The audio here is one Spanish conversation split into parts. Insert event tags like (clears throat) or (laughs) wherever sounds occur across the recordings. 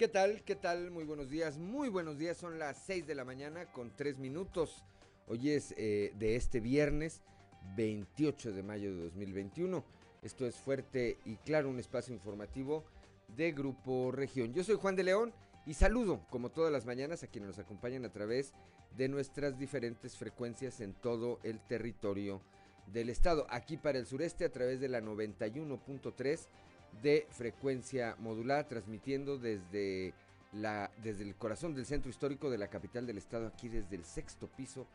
¿Qué tal? ¿Qué tal? Muy buenos días. Muy buenos días. Son las 6 de la mañana con 3 minutos. Hoy es eh, de este viernes 28 de mayo de 2021. Esto es Fuerte y Claro, un espacio informativo de Grupo Región. Yo soy Juan de León y saludo, como todas las mañanas, a quienes nos acompañan a través de nuestras diferentes frecuencias en todo el territorio del estado. Aquí para el sureste a través de la 91.3 de frecuencia modulada, transmitiendo desde, la, desde el corazón del centro histórico de la capital del estado, aquí desde el sexto piso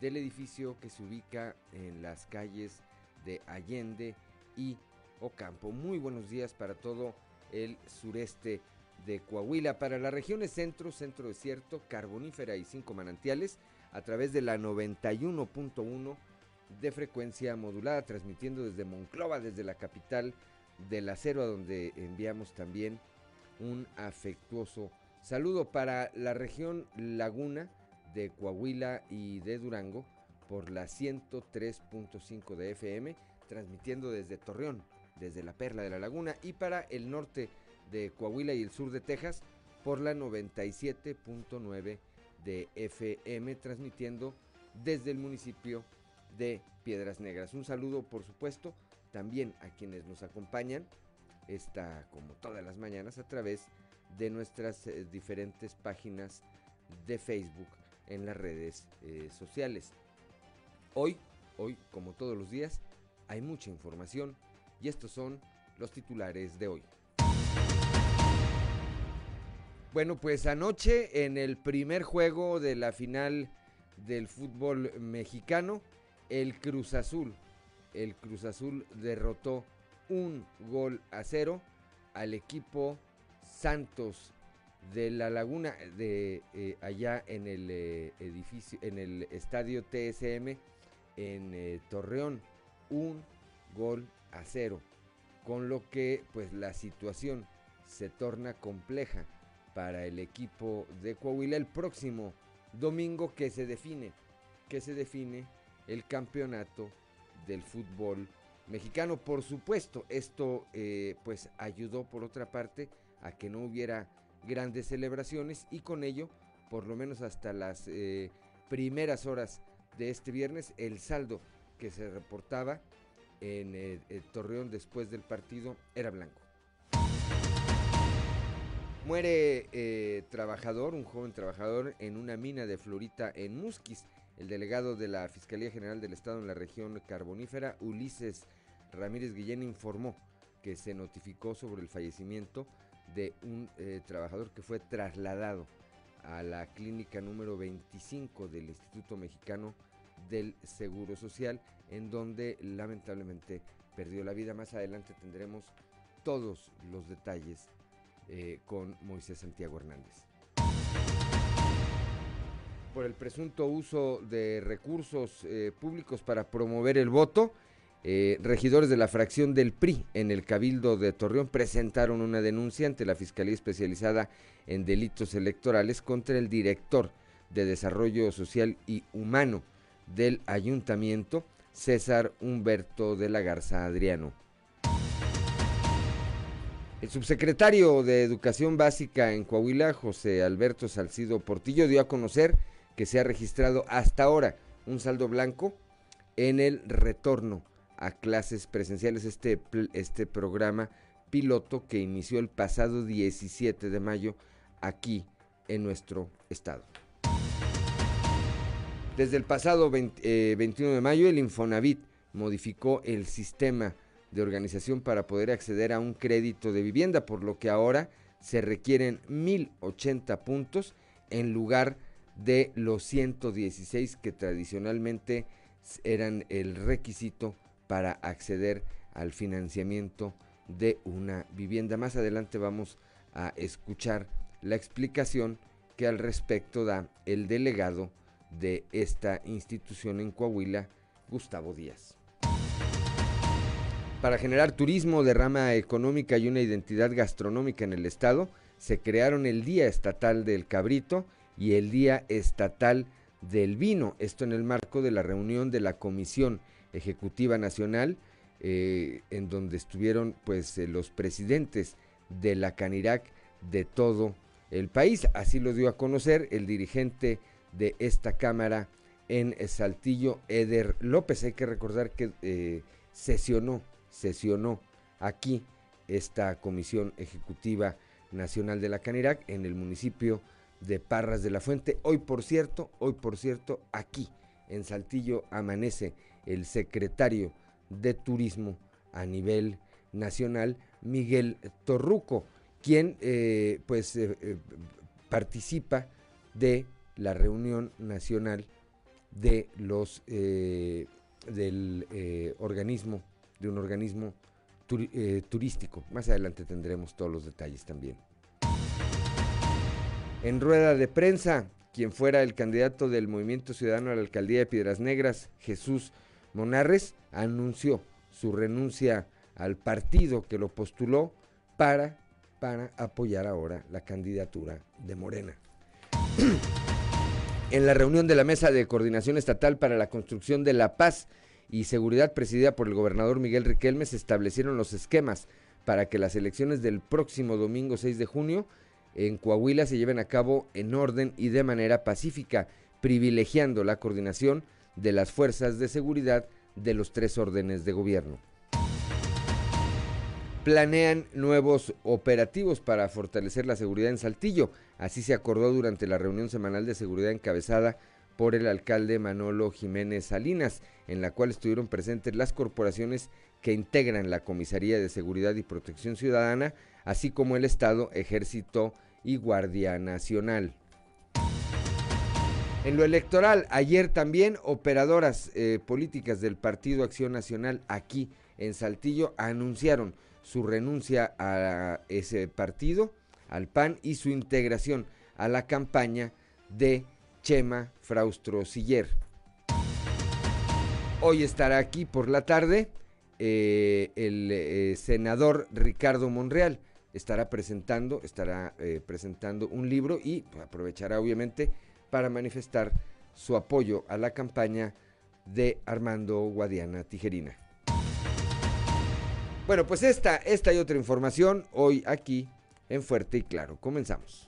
del edificio que se ubica en las calles de Allende y Ocampo. Muy buenos días para todo el sureste de Coahuila, para las regiones centro, centro desierto, carbonífera y cinco manantiales, a través de la 91.1 de frecuencia modulada, transmitiendo desde Monclova, desde la capital del acero, a donde enviamos también un afectuoso saludo para la región Laguna de Coahuila y de Durango por la 103.5 de FM, transmitiendo desde Torreón, desde la Perla de la Laguna, y para el norte de Coahuila y el sur de Texas por la 97.9 de FM, transmitiendo desde el municipio de Piedras Negras. Un saludo, por supuesto, también a quienes nos acompañan, está como todas las mañanas, a través de nuestras eh, diferentes páginas de Facebook en las redes eh, sociales. Hoy, hoy, como todos los días, hay mucha información y estos son los titulares de hoy. Bueno, pues anoche en el primer juego de la final del fútbol mexicano, el Cruz Azul, el Cruz Azul derrotó un gol a cero al equipo Santos de la Laguna de eh, allá en el eh, edificio en el estadio TSM en eh, Torreón. Un gol a cero con lo que pues la situación se torna compleja para el equipo de Coahuila. El próximo domingo que se define que se define el campeonato del fútbol mexicano. Por supuesto, esto eh, pues ayudó por otra parte a que no hubiera grandes celebraciones y con ello, por lo menos hasta las eh, primeras horas de este viernes, el saldo que se reportaba en el eh, Torreón después del partido era blanco. Muere trabajador, un joven trabajador en una mina de florita en Musquis. El delegado de la Fiscalía General del Estado en la región carbonífera, Ulises Ramírez Guillén, informó que se notificó sobre el fallecimiento de un eh, trabajador que fue trasladado a la clínica número 25 del Instituto Mexicano del Seguro Social, en donde lamentablemente perdió la vida. Más adelante tendremos todos los detalles eh, con Moisés Santiago Hernández por el presunto uso de recursos eh, públicos para promover el voto, eh, regidores de la fracción del PRI en el Cabildo de Torreón presentaron una denuncia ante la Fiscalía Especializada en Delitos Electorales contra el director de Desarrollo Social y Humano del Ayuntamiento, César Humberto de la Garza Adriano. El subsecretario de Educación Básica en Coahuila, José Alberto Salcido Portillo, dio a conocer que se ha registrado hasta ahora un saldo blanco en el retorno a clases presenciales, este, este programa piloto que inició el pasado 17 de mayo aquí en nuestro estado. Desde el pasado 21 eh, de mayo, el Infonavit modificó el sistema de organización para poder acceder a un crédito de vivienda, por lo que ahora se requieren 1080 puntos en lugar de de los 116 que tradicionalmente eran el requisito para acceder al financiamiento de una vivienda. Más adelante vamos a escuchar la explicación que al respecto da el delegado de esta institución en Coahuila, Gustavo Díaz. Para generar turismo, derrama económica y una identidad gastronómica en el estado, se crearon el Día Estatal del Cabrito y el Día Estatal del Vino. Esto en el marco de la reunión de la Comisión Ejecutiva Nacional, eh, en donde estuvieron pues eh, los presidentes de la Canirac de todo el país. Así lo dio a conocer el dirigente de esta Cámara en Saltillo, Eder López. Hay que recordar que eh, sesionó, sesionó aquí esta Comisión Ejecutiva Nacional de la Canirac en el municipio de Parras de la Fuente. Hoy, por cierto, hoy, por cierto, aquí en Saltillo amanece el secretario de Turismo a nivel nacional, Miguel Torruco, quien eh, pues eh, eh, participa de la reunión nacional de los del organismo de un organismo turístico. Más adelante tendremos todos los detalles también. En rueda de prensa, quien fuera el candidato del Movimiento Ciudadano a la alcaldía de Piedras Negras, Jesús Monarres, anunció su renuncia al partido que lo postuló para, para apoyar ahora la candidatura de Morena. (clears throat) en la reunión de la Mesa de Coordinación Estatal para la Construcción de la Paz y Seguridad presidida por el gobernador Miguel Riquelme se establecieron los esquemas para que las elecciones del próximo domingo 6 de junio en Coahuila se lleven a cabo en orden y de manera pacífica, privilegiando la coordinación de las fuerzas de seguridad de los tres órdenes de gobierno planean nuevos operativos para fortalecer la seguridad en Saltillo. Así se acordó durante la reunión semanal de seguridad encabezada por el alcalde Manolo Jiménez Salinas, en la cual estuvieron presentes las corporaciones que integran la Comisaría de Seguridad y Protección Ciudadana, así como el Estado, Ejército y Guardia Nacional. En lo electoral, ayer también operadoras eh, políticas del Partido Acción Nacional aquí en Saltillo anunciaron su renuncia a ese partido, al PAN, y su integración a la campaña de Chema Fraustro Siller. Hoy estará aquí por la tarde eh, el eh, senador Ricardo Monreal. Estará presentando, estará eh, presentando un libro y aprovechará obviamente para manifestar su apoyo a la campaña de Armando Guadiana Tijerina. Bueno, pues esta, esta y otra información hoy aquí en Fuerte y Claro. Comenzamos.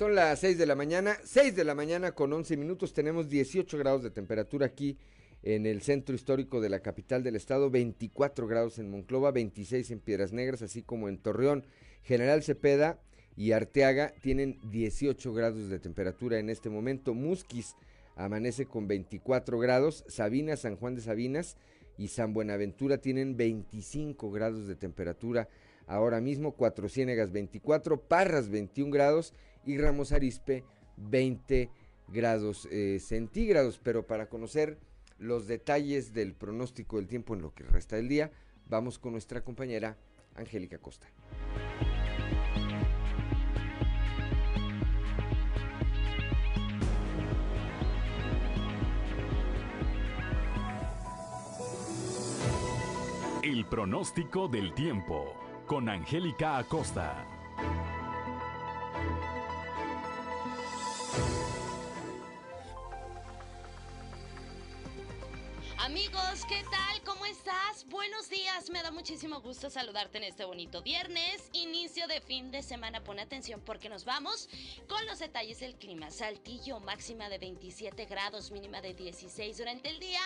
Son las 6 de la mañana, 6 de la mañana con 11 minutos, tenemos 18 grados de temperatura aquí en el centro histórico de la capital del estado, 24 grados en Monclova, 26 en Piedras Negras, así como en Torreón. General Cepeda, y Arteaga tienen 18 grados de temperatura en este momento. Musquis amanece con 24 grados. Sabinas, San Juan de Sabinas y San Buenaventura tienen 25 grados de temperatura ahora mismo. Cuatro Ciénegas 24, Parras 21 grados y Ramos Arispe 20 grados eh, centígrados. Pero para conocer los detalles del pronóstico del tiempo en lo que resta del día, vamos con nuestra compañera Angélica Costa. El pronóstico del tiempo con Angélica Acosta. ¿Cómo estás? Buenos días, me da muchísimo gusto saludarte en este bonito viernes, inicio de fin de semana. Pon atención porque nos vamos con los detalles del clima. Saltillo máxima de 27 grados, mínima de 16 durante el día.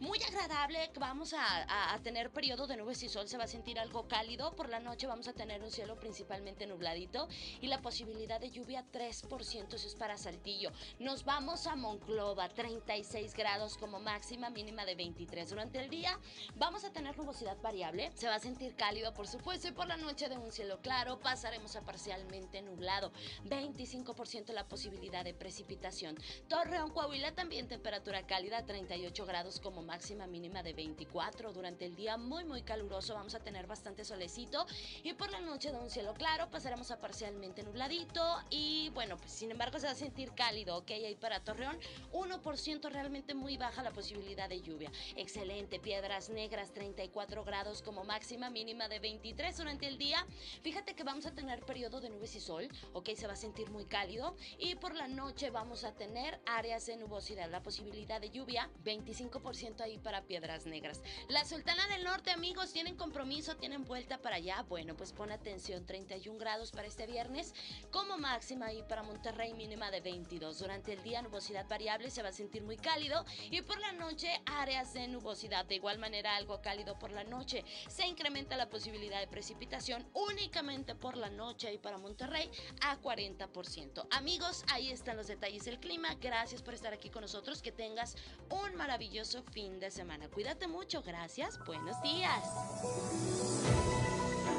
Muy agradable, vamos a, tener periodo de nubes y sol, se va a sentir algo cálido. Por la noche vamos a tener un cielo principalmente nubladito y la posibilidad de lluvia 3%, eso es para Saltillo. Nos vamos a Monclova, 36 grados como máxima, mínima de 23. Durante el día vamos a tener nubosidad variable, se va a sentir cálido por supuesto y por la noche de un cielo claro pasaremos a parcialmente nublado, 25% la posibilidad de precipitación. Torreón, Coahuila también temperatura cálida, 38 grados como máxima mínima de 24. Durante el día muy muy caluroso vamos a tener bastante solecito y por la noche de un cielo claro pasaremos a parcialmente nubladito y bueno, pues sin embargo se va a sentir cálido, ok, ahí para Torreón, 1% realmente muy baja la posibilidad de lluvia. Excelente, Piedras Negras, 34 grados como máxima mínima de 23 durante el día. Fíjate que vamos a tener periodo de nubes y sol, ok, se va a sentir muy cálido y por la noche vamos a tener áreas de nubosidad, la posibilidad de lluvia, 25% ahí para Piedras Negras. La Sultana del Norte, amigos, tienen compromiso, tienen vuelta para allá, bueno, pues pon atención, 31 grados para este viernes, como máxima ahí para Monterrey mínima de 22. Durante el día nubosidad variable, se va a sentir muy cálido y por la noche áreas de nubosidad, de igual manera algo cálido por la noche. Se incrementa la posibilidad de precipitación únicamente por la noche y para Monterrey a 40%. Amigos, ahí están los detalles del clima. Gracias por estar aquí con nosotros. Que tengas un maravilloso fin de semana. Cuídate mucho. Gracias. Buenos días.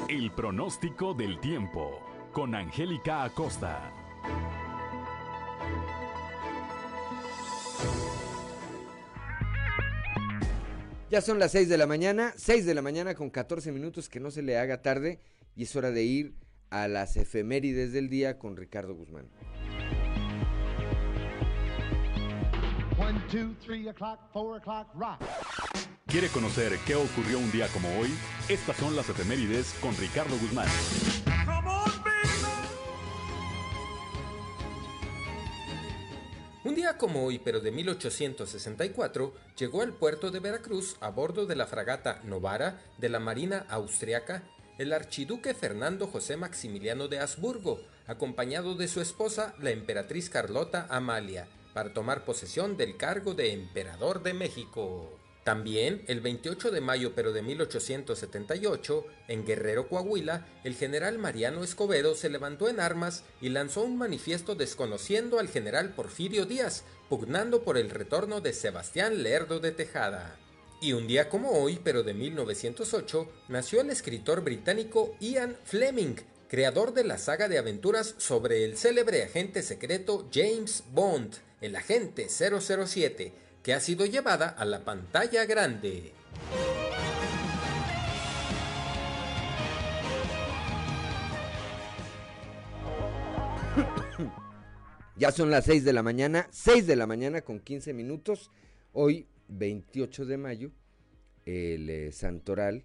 El pronóstico del tiempo con Angélica Acosta. Ya son las 6 de la mañana, 6 de la mañana con 14 minutos, que no se le haga tarde y es hora de ir a las efemérides del día con Ricardo Guzmán. ¿Quiere conocer qué ocurrió un día como hoy? Estas son las efemérides con Ricardo Guzmán. Como hoy, pero de 1864, llegó al puerto de Veracruz a bordo de la fragata Novara de la Marina Austriaca el archiduque Fernando José Maximiliano de Habsburgo, acompañado de su esposa, la emperatriz Carlota Amalia, para tomar posesión del cargo de emperador de México. También, el 28 de mayo pero de 1878, en Guerrero, Coahuila, el general Mariano Escobedo se levantó en armas y lanzó un manifiesto desconociendo al general Porfirio Díaz, pugnando por el retorno de Sebastián Lerdo de Tejada. Y un día como hoy, pero de 1908, nació el escritor británico Ian Fleming, creador de la saga de aventuras sobre el célebre agente secreto James Bond, el agente 007, que ha sido llevada a la pantalla grande. Ya son las 6 de la mañana, 6 de la mañana con 15 minutos. Hoy 28 de mayo, el eh, santoral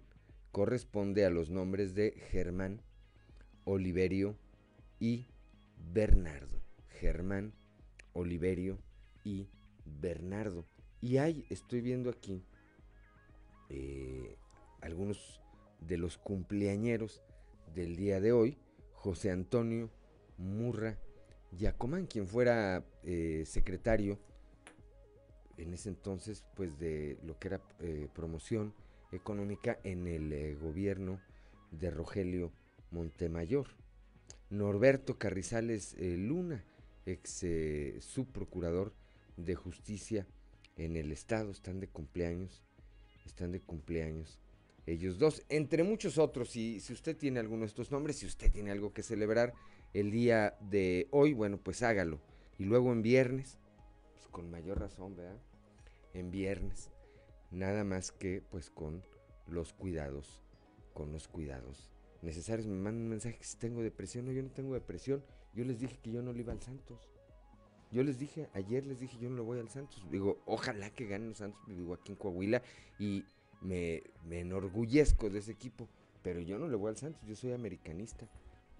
corresponde a los nombres de Germán, Oliverio y Bernardo. Germán, Oliverio y Bernardo. Y hay, estoy viendo aquí, eh, algunos de los cumpleañeros del día de hoy. José Antonio Murra Yacomán, quien fuera eh, secretario en ese entonces, pues de lo que era eh, promoción económica en el eh, gobierno de Rogelio Montemayor. Norberto Carrizales Luna, ex subprocurador de justicia en el estado, están de cumpleaños, están de cumpleaños ellos dos, entre muchos otros. Y si usted tiene alguno de estos nombres, si usted tiene algo que celebrar el día de hoy, bueno, pues hágalo. Y luego en viernes, pues con mayor razón, ¿verdad? en viernes, nada más que pues con los cuidados, con los cuidados necesarios. Me mandan un mensaje que si tengo depresión, no, yo no tengo depresión. Yo les dije que yo no le iba al Santos. Yo les dije, ayer les dije, yo no le voy al Santos. Digo, ojalá que ganen los Santos, vivo aquí en Coahuila y me, me enorgullezco de ese equipo. Pero yo no le voy al Santos, yo soy americanista.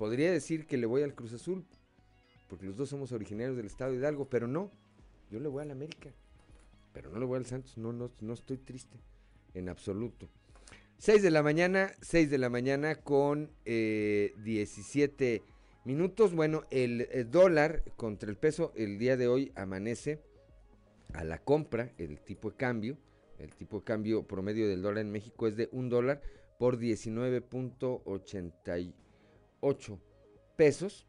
Podría decir que le voy al Cruz Azul, porque los dos somos originarios del estado de Hidalgo, pero no, yo le voy al América. Pero no le voy al Santos, no, no, no estoy triste, en absoluto. 6 de la mañana, 6 de la mañana con eh, 17 minutos. Bueno, el, el, dólar contra el peso el día de hoy amanece a la compra, el tipo de cambio. El tipo de cambio promedio del dólar en México es de un dólar por 19.88 pesos.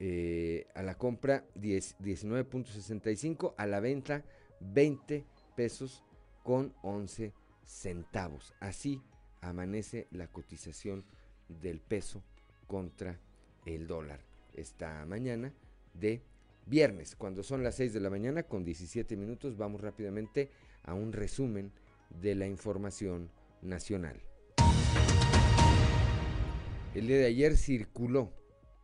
Eh, a la compra 19.65, a la venta 20 pesos con 11 centavos. Así amanece la cotización del peso contra el dólar esta mañana de viernes, cuando son las 6 de la mañana con 17 minutos, vamos rápidamente a un resumen de la información nacional. El día de ayer circuló,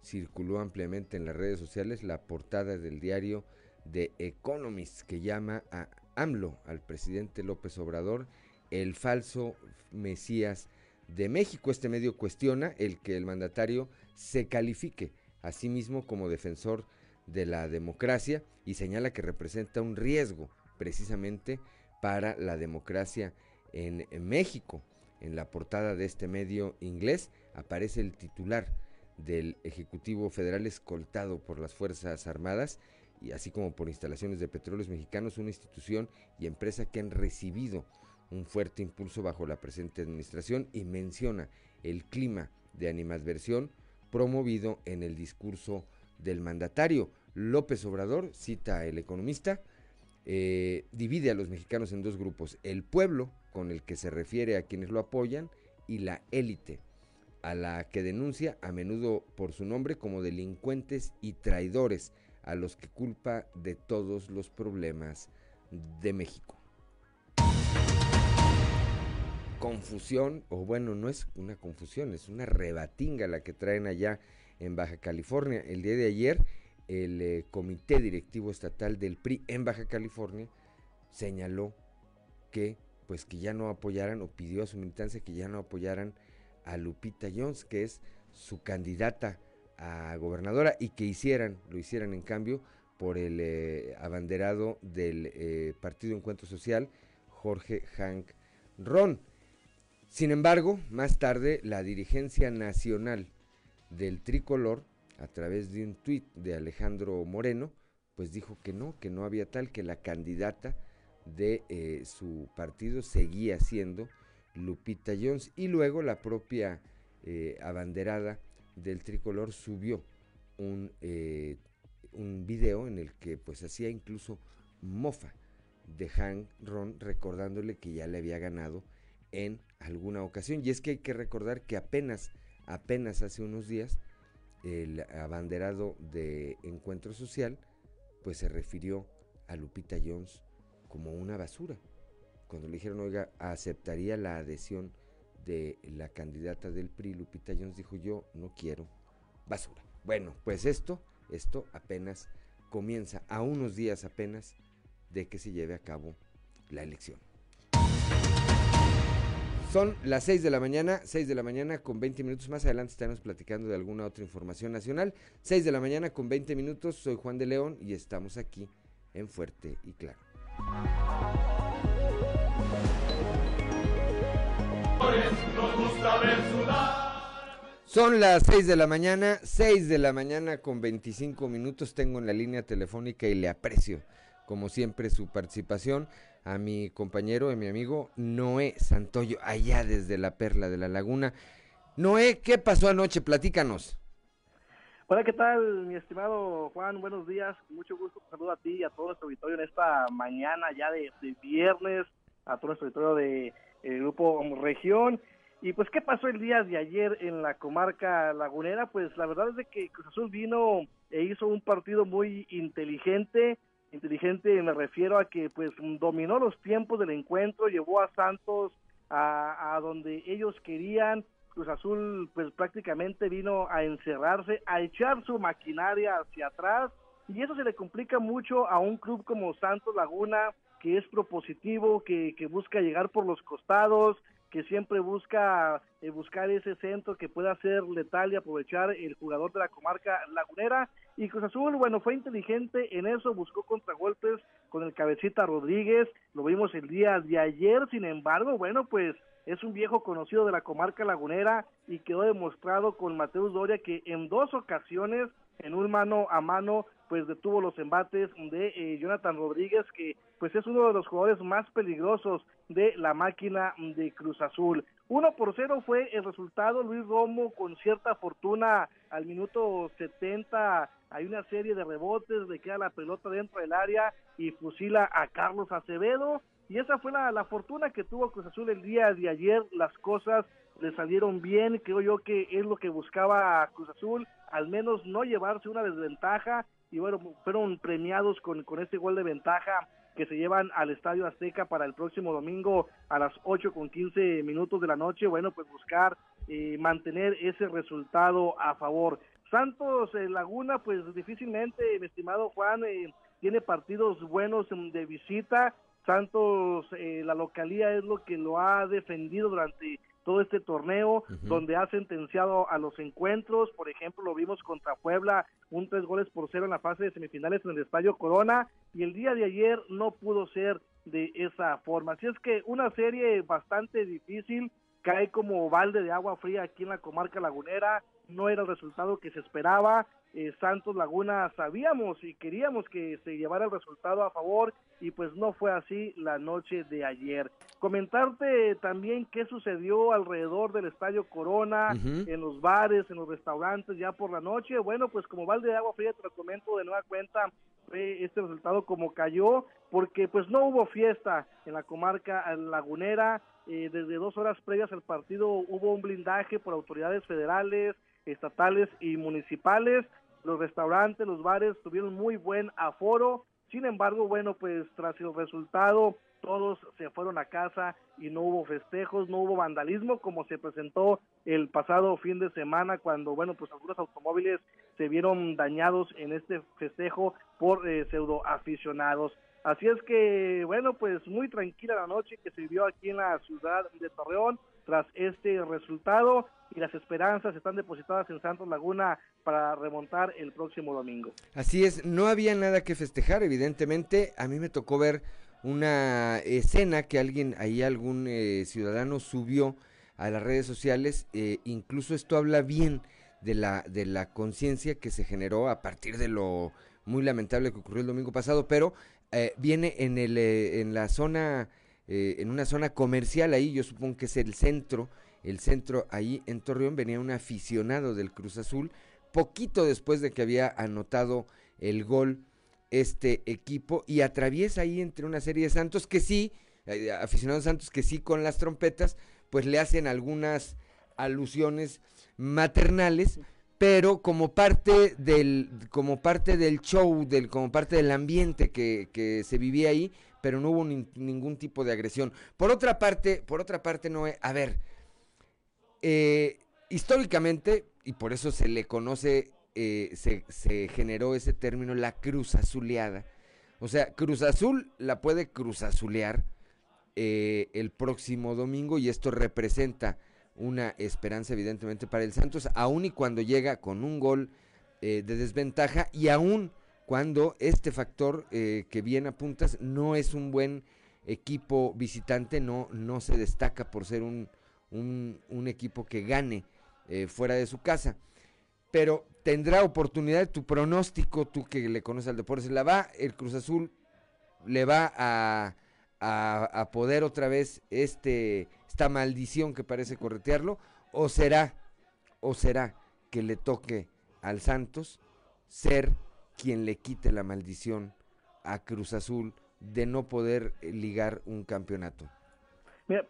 circuló ampliamente en las redes sociales la portada del diario The Economist que llama a AMLO, al presidente López Obrador, el falso Mesías de México. Este medio cuestiona el que el mandatario se califique a sí mismo como defensor de la democracia y señala que representa un riesgo precisamente para la democracia en, México. En la portada de este medio inglés aparece el titular del Ejecutivo Federal escoltado por las Fuerzas Armadas y así como por instalaciones de petróleos mexicanos, una institución y empresa que han recibido un fuerte impulso bajo la presente administración y menciona el clima de animadversión promovido en el discurso del mandatario. López Obrador, cita el economista, eh, divide a los mexicanos en dos grupos, el pueblo, con el que se refiere a quienes lo apoyan, y la élite, a la que denuncia a menudo por su nombre como delincuentes y traidores, a los que culpa de todos los problemas de México. Confusión, o bueno, no es una confusión, es una rebatinga la que traen allá en Baja California. El día de ayer, el eh, Comité Directivo Estatal del PRI en Baja California señaló que pues que ya no apoyaran o pidió a su militancia que ya no apoyaran a Lupita Jones, que es su candidata a gobernadora y que hicieran, lo hicieran en cambio por el eh, abanderado del eh, Partido Encuentro Social, Jorge Hank Ron. Sin embargo, más tarde la dirigencia nacional del tricolor, a través de un tuit de Alejandro Moreno, pues dijo que no, que no había tal, que la candidata de eh, su partido seguía siendo Lupita Jones y luego la propia eh, abanderada del tricolor subió un, eh, un video en el que pues hacía incluso mofa de Hank Ron recordándole que ya le había ganado en alguna ocasión y es que hay que recordar que apenas apenas hace unos días el abanderado de Encuentro Social pues se refirió a Lupita Jones como una basura. Cuando le dijeron, oiga, aceptaría la adhesión de la candidata del PRI, Lupita Jones dijo, yo no quiero basura. Bueno, pues esto, esto apenas comienza, a unos días apenas de que se lleve a cabo la elección. Son las 6 de la mañana, 6 de la mañana con 20 minutos. Más adelante estaremos platicando de alguna otra información nacional. 6 de la mañana con 20 minutos. Soy Juan de León y estamos aquí en Fuerte y Claro. Son las 6 de la mañana, 6 de la mañana con 25 minutos. Tengo en la línea telefónica y le aprecio, como siempre, su participación a mi compañero y mi amigo Noé Santoyo, allá desde la Perla de la Laguna. Noé, ¿qué pasó anoche? Platícanos. Hola, ¿qué tal, mi estimado Juan? Buenos días. Mucho gusto. Saludo a ti y a todo nuestro auditorio en esta mañana ya de, viernes, a todo nuestro auditorio de el grupo Región. Y pues, ¿qué pasó el día de ayer en la comarca lagunera? Pues la verdad es de que Cruz Azul vino e hizo un partido muy inteligente. Inteligente me refiero a que pues dominó los tiempos del encuentro, llevó a Santos a, a donde ellos querían, Cruz Azul pues prácticamente vino a encerrarse, a echar su maquinaria hacia atrás y eso se le complica mucho a un club como Santos Laguna que es propositivo, que, que busca llegar por los costados, que siempre busca eh, buscar ese centro que pueda ser letal y aprovechar el jugador de la comarca lagunera. Y Cruz Azul, bueno, fue inteligente en eso, buscó contragolpes con el cabecita Rodríguez, lo vimos el día de ayer, sin embargo, bueno, pues es un viejo conocido de la comarca lagunera y quedó demostrado con Mateus Doria que en dos ocasiones, en un mano a mano, pues detuvo los embates de eh, Jonathan Rodríguez, que pues es uno de los jugadores más peligrosos de la máquina de Cruz Azul. Uno por cero fue el resultado, Luis Romo con cierta fortuna al minuto 70 hay una serie de rebotes, le queda la pelota dentro del área y fusila a Carlos Acevedo. Y esa fue la, la fortuna que tuvo Cruz Azul el día de ayer, las cosas le salieron bien, creo yo que es lo que buscaba Cruz Azul, al menos no llevarse una desventaja y bueno, fueron premiados con, con este gol de ventaja que se llevan al Estadio Azteca para el próximo domingo a las 8 con 15 minutos de la noche, bueno, pues buscar eh, mantener ese resultado a favor. Santos eh, Laguna, pues difícilmente, mi estimado Juan, eh, tiene partidos buenos de visita. Santos, la localía es lo que lo ha defendido durante todo este torneo, donde ha sentenciado a los encuentros, por ejemplo, lo vimos contra Puebla, un tres goles por cero en la fase de semifinales en el Estadio Corona, y el día de ayer no pudo ser de esa forma. Así es que una serie bastante difícil, cae como balde de agua fría aquí en la comarca lagunera, no era el resultado que se esperaba, eh, Santos Laguna sabíamos y queríamos que se llevara el resultado a favor y pues no fue así la noche de ayer. Comentarte también qué sucedió alrededor del Estadio Corona, en los bares, en los restaurantes ya por la noche. Bueno, pues como balde de agua fría te lo comento de nueva cuenta este resultado como cayó porque pues no hubo fiesta en la comarca lagunera. Eh, desde dos horas previas al partido hubo un blindaje por autoridades federales, estatales y municipales. Los restaurantes, los bares tuvieron muy buen aforo. Sin embargo, bueno, pues tras el resultado, todos se fueron a casa y no hubo festejos, no hubo vandalismo como se presentó el pasado fin de semana cuando, bueno, pues algunos automóviles se vieron dañados en este festejo por eh, pseudo aficionados. Así es que, bueno, pues muy tranquila la noche que se vivió aquí en la ciudad de Torreón tras este resultado y las esperanzas están depositadas en Santos Laguna para remontar el próximo domingo. Así es, no había nada que festejar, evidentemente. A mí me tocó ver una escena que alguien, ahí algún eh, ciudadano subió a las redes sociales. Eh, incluso esto habla bien de la, de la conciencia que se generó a partir de lo muy lamentable que ocurrió el domingo pasado, pero eh, viene en, el, en la zona, en una zona comercial ahí, yo supongo que es el centro, el centro ahí en Torreón, venía un aficionado del Cruz Azul, poquito después de que había anotado el gol este equipo y atraviesa ahí entre una serie de santos que sí, eh, aficionados santos que sí con las trompetas, pues le hacen algunas alusiones maternales, pero como parte del, como parte del show, del, como parte del ambiente que, que se vivía ahí, pero no hubo ningún tipo de agresión. Por otra parte, por otra parte, no, a ver, eh, históricamente, y por eso se le conoce, eh, se, generó ese término, la cruz azuleada. O sea, Cruz Azul la puede cruz azulear eh, el próximo domingo y esto representa una esperanza evidentemente para el Santos, aun y cuando llega con un gol de desventaja y aún cuando este factor que bien apuntas no es un buen equipo visitante, no, no se destaca por ser un, un, equipo que gane eh, fuera de su casa. Pero tendrá oportunidad, tu pronóstico, tú que le conoces al deporte, ¿se la va el Cruz Azul? ¿Le va a, a, poder otra vez este, esta maldición que parece corretearlo? ¿O será, o será que le toque al Santos ser quien le quite la maldición a Cruz Azul de no poder ligar un campeonato?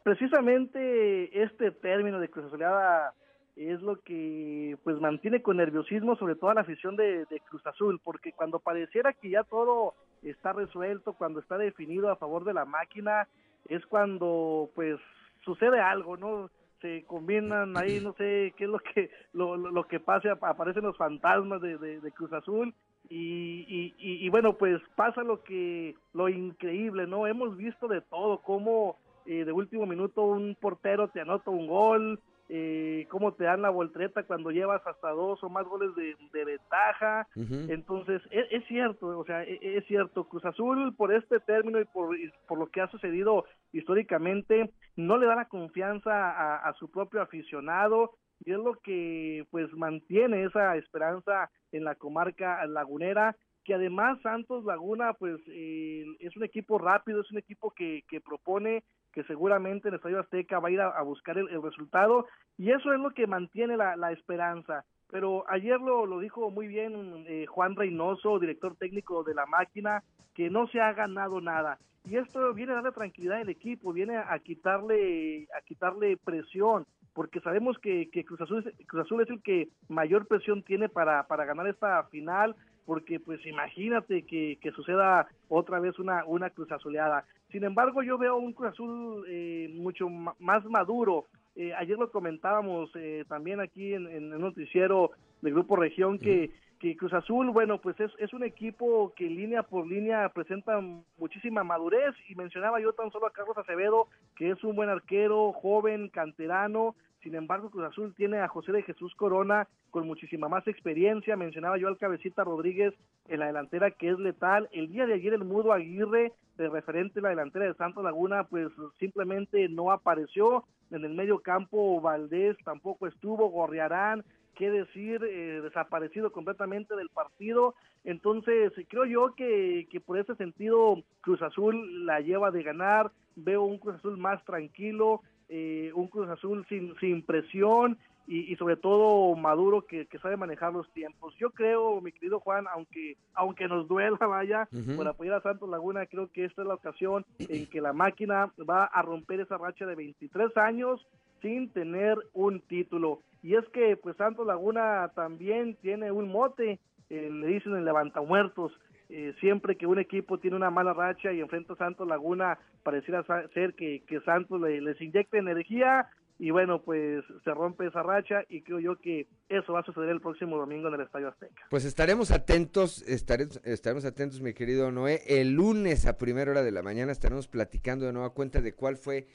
precisamente este término de Cruz Azuleada es lo que pues mantiene con nerviosismo sobre todo la afición de, Cruz Azul, porque cuando pareciera que ya todo está resuelto, cuando está definido a favor de la máquina, es cuando pues sucede algo, ¿no? Se combinan ahí, no sé qué es lo que lo, lo que pasa, aparecen los fantasmas de, Cruz Azul y, y, y, bueno, pues pasa lo que, lo increíble, ¿no? Hemos visto de todo, cómo eh, de último minuto un portero te anota un gol, eh, cómo te dan la voltereta cuando llevas hasta dos o más goles de, ventaja. Entonces, e, es, cierto, o sea, e, es, cierto, Cruz Azul por este término y por, por lo que ha sucedido históricamente, no le da la confianza a, a, su propio aficionado y es lo que pues mantiene esa esperanza en la comarca lagunera que además Santos Laguna pues eh, es un equipo rápido, es un equipo que, que propone, que seguramente en el Estadio Azteca va a ir a, buscar el, resultado y eso es lo que mantiene la, esperanza. pero ayer lo, lo dijo muy bien eh, Juan Reynoso, director técnico de la máquina, que no se ha ganado nada. Y esto viene a darle tranquilidad al equipo, viene a quitarle, a quitarle presión, porque sabemos que, Cruz, Azul, Cruz Azul es el que mayor presión tiene para, para ganar esta final, porque pues imagínate que, suceda otra vez una, una Cruz Azuleada. Sin embargo, yo veo un Cruz Azul eh, mucho más maduro. Eh, ayer lo comentábamos eh, también aquí en, en, el noticiero del Grupo Región que, que Cruz Azul, bueno, pues es, es un equipo que línea por línea presenta muchísima madurez y mencionaba yo tan solo a Carlos Acevedo, que es un buen arquero, joven, canterano, sin embargo, Cruz Azul tiene a José de Jesús Corona con muchísima más experiencia. Mencionaba yo al cabecita Rodríguez en la delantera que es letal. El día de ayer el Mudo Aguirre, de referente a la delantera de Santo Laguna, pues simplemente no apareció. En el medio campo Valdés tampoco estuvo, Gorriarán, qué decir, eh, desaparecido completamente del partido. Entonces, creo yo que, que por ese sentido Cruz Azul la lleva de ganar. Veo un Cruz Azul más tranquilo, eh, un Cruz Azul sin, sin presión y, sobre todo Maduro que, sabe manejar los tiempos. Yo creo, mi querido Juan, aunque aunque nos duela, vaya, por apoyar a Santos Laguna, creo que esta es la ocasión en que la máquina va a romper esa racha de 23 años sin tener un título. Y es que pues Santos Laguna también tiene un mote, eh, le dicen el levantamuertos, eh, siempre que un equipo tiene una mala racha y enfrenta a Santos Laguna, pareciera ser que, Santos les inyecta energía y bueno, pues se rompe esa racha y creo yo que eso va a suceder el próximo domingo en el Estadio Azteca. Pues estaremos atentos, estaremos, estaremos atentos, mi querido Noé. El lunes a primera hora de la mañana estaremos platicando de nueva cuenta de cuál fue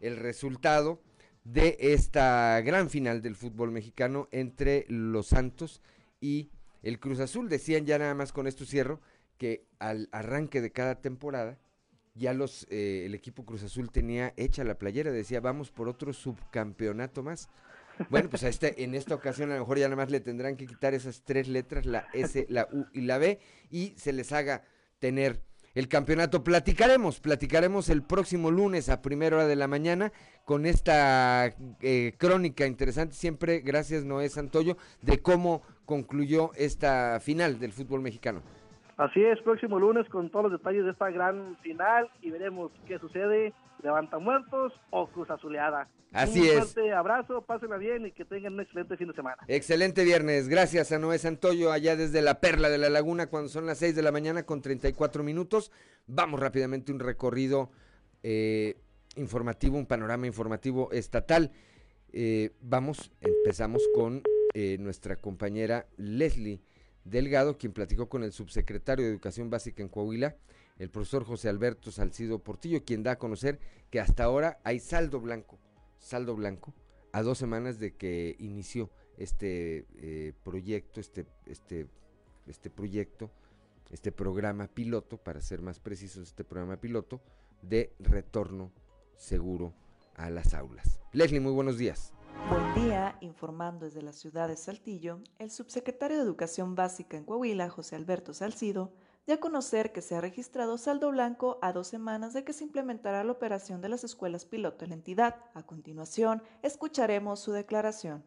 el resultado de esta gran final del fútbol mexicano entre los Santos y el Cruz Azul. Decían ya nada más con esto cierro que al arranque de cada temporada ya los eh, el equipo Cruz Azul tenía hecha la playera, decía vamos por otro subcampeonato más. Bueno, pues a este, en esta ocasión a lo mejor ya nada más le tendrán que quitar esas tres letras, la S, la U y la B, y se les haga tener el campeonato. Platicaremos, platicaremos el próximo lunes a primera hora de la mañana con esta eh, crónica interesante, siempre gracias Noé Santoyo, de cómo concluyó esta final del fútbol mexicano. Así es, próximo lunes con todos los detalles de esta gran final y veremos qué sucede, levanta muertos o cruz azuleada. Así un es. fuerte abrazo, pásenla bien y que tengan un excelente fin de semana. Excelente viernes, gracias a Noé Santoyo allá desde la Perla de la Laguna cuando son las 6 de la mañana con 34 minutos. Vamos rápidamente un recorrido eh, informativo, un panorama informativo estatal. Eh, vamos, empezamos con eh, nuestra compañera Leslie Delgado, quien platicó con el subsecretario de Educación Básica en Coahuila, el profesor José Alberto Salcido Portillo, quien da a conocer que hasta ahora hay saldo blanco, saldo blanco, a dos semanas de que inició este eh, proyecto, este, este, este proyecto, este programa piloto, para ser más precisos, este programa piloto de retorno seguro a las aulas. Leslie, muy buenos días. Buen día, informando desde la ciudad de Saltillo, el subsecretario de Educación Básica en Coahuila, José Alberto Salcido, dio a conocer que se ha registrado saldo blanco a dos semanas de que se implementará la operación de las escuelas piloto en la entidad. A continuación, escucharemos su declaración.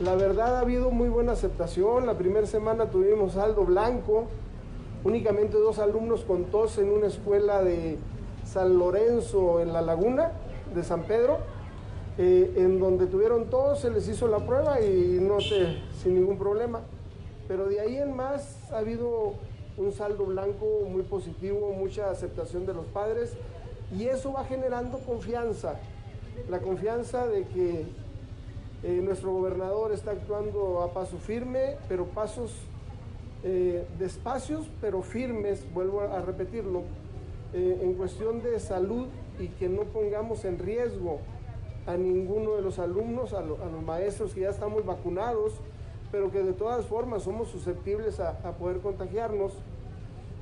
La verdad ha habido muy buena aceptación. La primera semana tuvimos saldo blanco, únicamente dos alumnos con tos en una escuela de San Lorenzo en La Laguna de San Pedro, eh, en donde tuvieron todos, se les hizo la prueba y no sé, sin ningún problema. Pero de ahí en más ha habido un saldo blanco muy positivo, mucha aceptación de los padres y eso va generando confianza, la confianza de que eh, nuestro gobernador está actuando a paso firme, pero pasos eh, despacios, pero firmes, vuelvo a repetirlo, en cuestión de salud y que no pongamos en riesgo a ninguno de los alumnos, a, los maestros que ya estamos vacunados, pero que de todas formas somos susceptibles a, poder contagiarnos,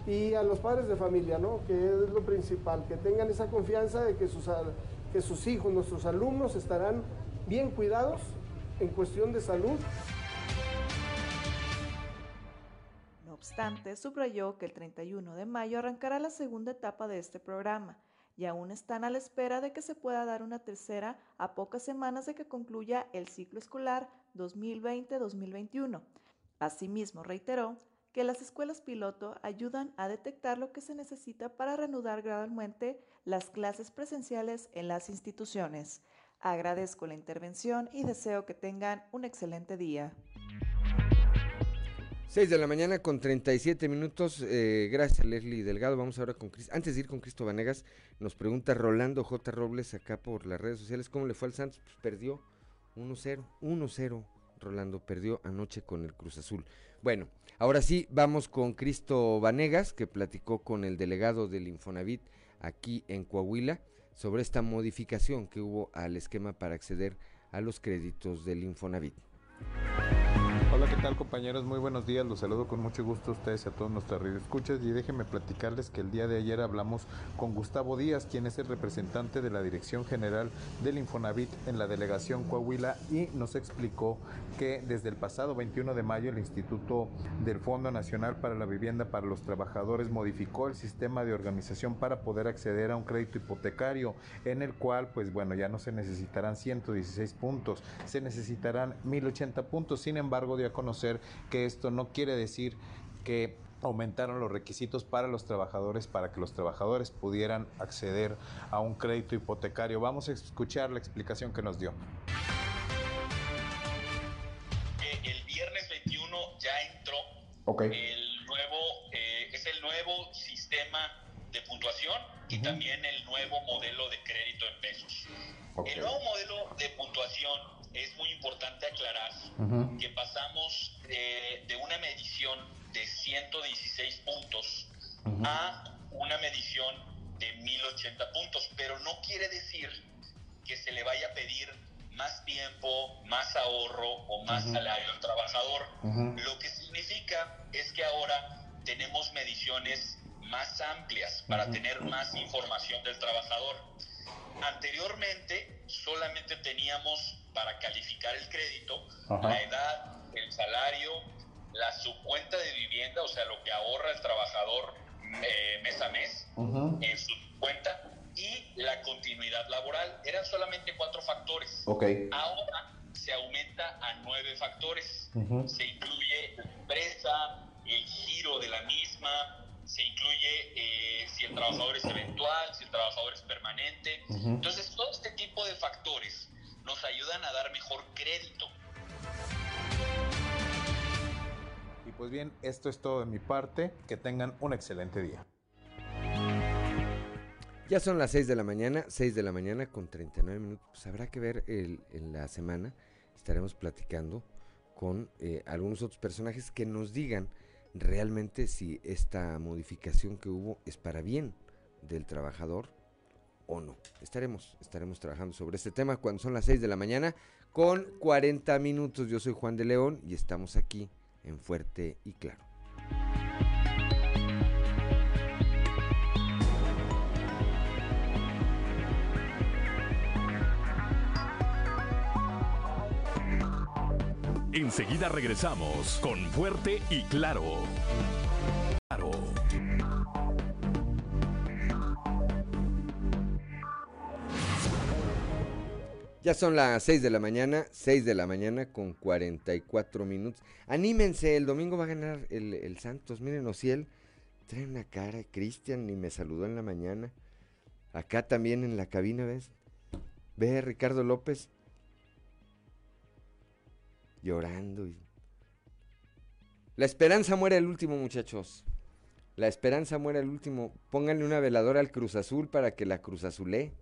y a los padres de familia, ¿no? que es lo principal, que tengan esa confianza de que sus, que sus hijos, nuestros alumnos estarán bien cuidados en cuestión de salud. No obstante, subrayó que el 31 de mayo arrancará la segunda etapa de este programa y aún están a la espera de que se pueda dar una tercera a pocas semanas de que concluya el ciclo escolar 2020-2021. Asimismo, reiteró que las escuelas piloto ayudan a detectar lo que se necesita para reanudar gradualmente las clases presenciales en las instituciones. Agradezco la intervención y deseo que tengan un excelente día. 6 de la mañana con 37 minutos. Eh, gracias, Leslie Delgado. Vamos ahora con Cristo. Antes de ir con Cristo Vanegas, nos pregunta Rolando J. Robles acá por las redes sociales cómo le fue al Santos. Pues perdió 1-0. 1-0. Rolando perdió anoche con el Cruz Azul. Bueno, ahora sí, vamos con Cristo Vanegas, que platicó con el delegado del Infonavit aquí en Coahuila sobre esta modificación que hubo al esquema para acceder a los créditos del Infonavit. Hola, ¿qué tal compañeros? Muy buenos días, los saludo con mucho gusto a ustedes y a todos nuestros escuchas y déjenme platicarles que el día de ayer hablamos con Gustavo Díaz, quien es el representante de la Dirección General del Infonavit en la delegación Coahuila y nos explicó que desde el pasado 21 de mayo el Instituto del Fondo Nacional para la Vivienda para los Trabajadores modificó el sistema de organización para poder acceder a un crédito hipotecario en el cual pues bueno ya no se necesitarán 116 puntos, se necesitarán 1080 puntos, sin embargo de a conocer que esto no quiere decir que aumentaron los requisitos para los trabajadores para que los trabajadores pudieran acceder a un crédito hipotecario. Vamos a escuchar la explicación que nos dio. El viernes 21 ya entró el nuevo, eh, es el nuevo sistema de puntuación y también el nuevo modelo de crédito en pesos. El nuevo modelo de puntuación es muy importante aclarar que pasamos de, una medición de 116 puntos a una medición de 1080 puntos, pero no quiere decir que se le vaya a pedir más tiempo, más ahorro o más salario al trabajador. Lo que significa es que ahora tenemos mediciones más amplias para tener más información del trabajador. Anteriormente solamente teníamos para calificar el crédito, la edad, el salario, la subcuenta de vivienda, o sea, lo que ahorra el trabajador eh, mes a mes en su cuenta, y la continuidad laboral. Eran solamente cuatro factores. Ahora se aumenta a nueve factores. Se incluye la empresa, el giro de la misma, se incluye eh, si el trabajador es eventual, si el trabajador es permanente. Entonces, todo este tipo de factores nos ayudan a dar mejor crédito. Y pues bien, esto es todo de mi parte. Que tengan un excelente día. Ya son las 6 de la mañana, 6 de la mañana con 39 minutos. Pues habrá que ver en la semana. Estaremos platicando con eh, algunos otros personajes que nos digan realmente si esta modificación que hubo es para bien del trabajador o no. Estaremos, estaremos trabajando sobre este tema cuando son las 6 de la mañana con 40 minutos. Yo soy Juan de León y estamos aquí en Fuerte y Claro. Enseguida regresamos con Fuerte y Claro. Ya son las 6 de la mañana, 6 de la mañana con 44 minutos. Anímense, el domingo va a ganar el, Santos. Miren, Ociel trae una cara. Cristian ni me saludó en la mañana. Acá también en la cabina, ¿ves? Ve Ricardo López llorando. La esperanza muere el último, muchachos. La esperanza muere el último. Pónganle una veladora al Cruz Azul para que la Cruz Azulé.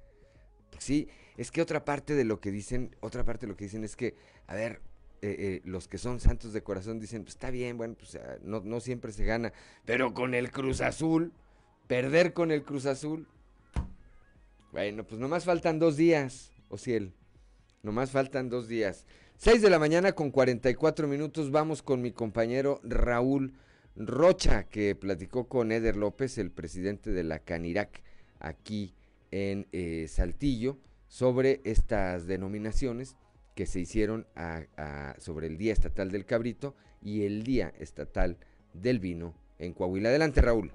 Sí, es que otra parte de lo que dicen, otra parte de lo que dicen es que, a ver, eh, eh, los que son santos de corazón dicen, pues está bien, bueno, pues no, siempre se gana, pero con el Cruz Azul, perder con el Cruz Azul, bueno, pues nomás faltan dos días, Ociel, nomás faltan dos días. Seis de la mañana con 44 minutos, vamos con mi compañero Raúl Rocha, que platicó con Eder López, el presidente de la Canirac, aquí en eh, Saltillo sobre estas denominaciones que se hicieron sobre el Día Estatal del Cabrito y el Día Estatal del Vino en Coahuila. Adelante, Raúl.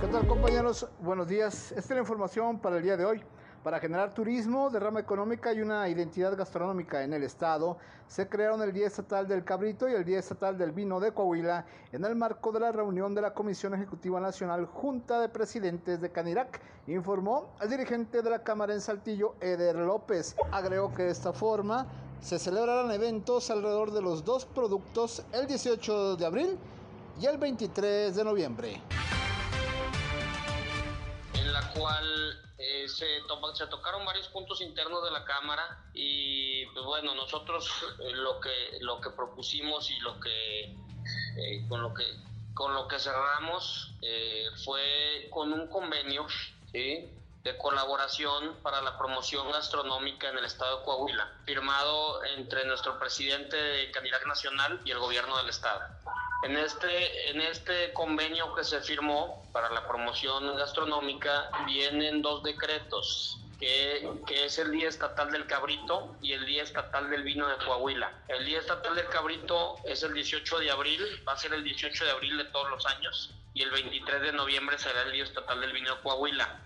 ¿Qué tal compañeros? Buenos días. Esta es la información para el día de hoy. Para generar turismo, derrama económica y una identidad gastronómica en el estado, se crearon el Día Estatal del Cabrito y el Día Estatal del Vino de Coahuila en el marco de la reunión de la Comisión Ejecutiva Nacional Junta de Presidentes de Canirac, informó el dirigente de la Cámara en Saltillo, Eder López. Agregó que de esta forma se celebrarán eventos alrededor de los dos productos el 18 de abril y el 23 de noviembre. En la cual eh, se, tocaron varios puntos internos de la Cámara y pues bueno, nosotros eh, lo, que, lo que propusimos y lo que, eh, con, lo que, con lo que cerramos fue con un convenio de colaboración para la promoción gastronómica en el estado de Coahuila, firmado entre nuestro presidente de Nacional y el gobierno del estado. En este, en este convenio que se firmó para la promoción gastronómica vienen dos decretos, que, que, es el Día Estatal del Cabrito y el Día Estatal del Vino de Coahuila. El Día Estatal del Cabrito es el 18 de abril, va a ser el 18 de abril de todos los años, y el 23 de noviembre será el Día Estatal del Vino de Coahuila.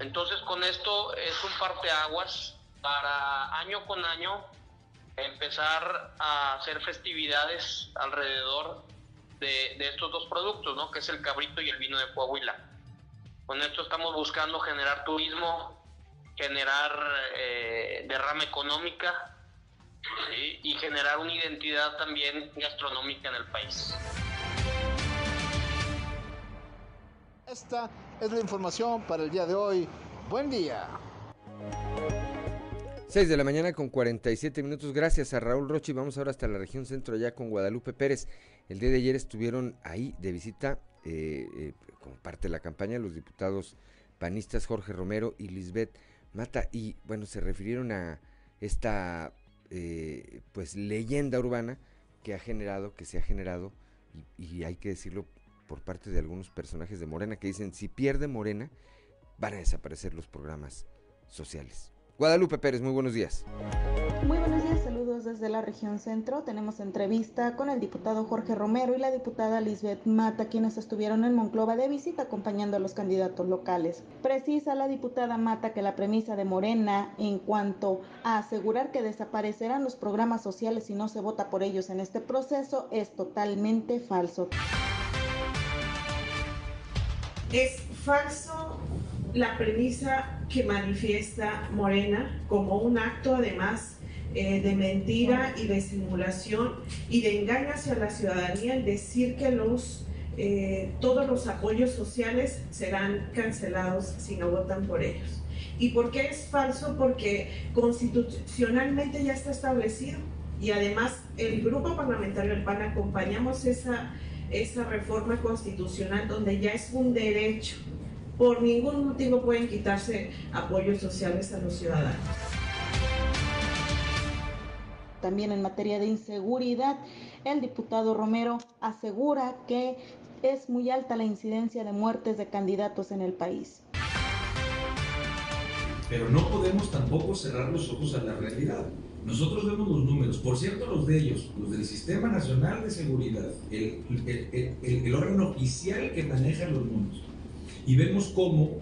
Entonces con esto es un parteaguas para año con año empezar a hacer festividades alrededor de, estos dos productos, ¿no? Que es el cabrito y el vino de Coahuila. Con esto estamos buscando generar turismo, generar eh, derrama económica y generar una identidad también gastronómica en el país. Esta es la información para el día de hoy. Buen día. 6 de la mañana con 47 minutos. Gracias a Raúl Rochi. Vamos ahora hasta la región centro, ya con Guadalupe Pérez. El día de ayer estuvieron ahí de visita, eh, eh, como parte de la campaña, los diputados panistas Jorge Romero y Lisbeth Mata. Y bueno, se refirieron a esta eh, pues leyenda urbana que ha generado, que se ha generado, y, y hay que decirlo por parte de algunos personajes de Morena, que dicen, si pierde Morena, van a desaparecer los programas sociales. Guadalupe Pérez, muy buenos días. Muy buenos días, saludos desde la región centro. Tenemos entrevista con el diputado Jorge Romero y la diputada Lisbeth Mata, quienes estuvieron en Monclova de visita acompañando a los candidatos locales. Precisa la diputada Mata que la premisa de Morena en cuanto a asegurar que desaparecerán los programas sociales si no se vota por ellos en este proceso es totalmente falso. Es falso la premisa que manifiesta Morena como un acto además eh, de mentira y de simulación y de engaño hacia la ciudadanía el decir que los, eh, todos los apoyos sociales serán cancelados si no votan por ellos. ¿Y por qué es falso? Porque constitucionalmente ya está establecido y además el grupo parlamentario del PAN acompañamos esa, esa reforma constitucional donde ya es un derecho por ningún motivo pueden quitarse apoyos sociales a los ciudadanos. También en materia de inseguridad, el diputado Romero asegura que es muy alta la incidencia de muertes de candidatos en el país. Pero no podemos tampoco cerrar los ojos a la realidad. Nosotros vemos los números, por cierto los de ellos, los del Sistema Nacional de Seguridad, el, el, el, el órgano oficial que maneja los números y vemos cómo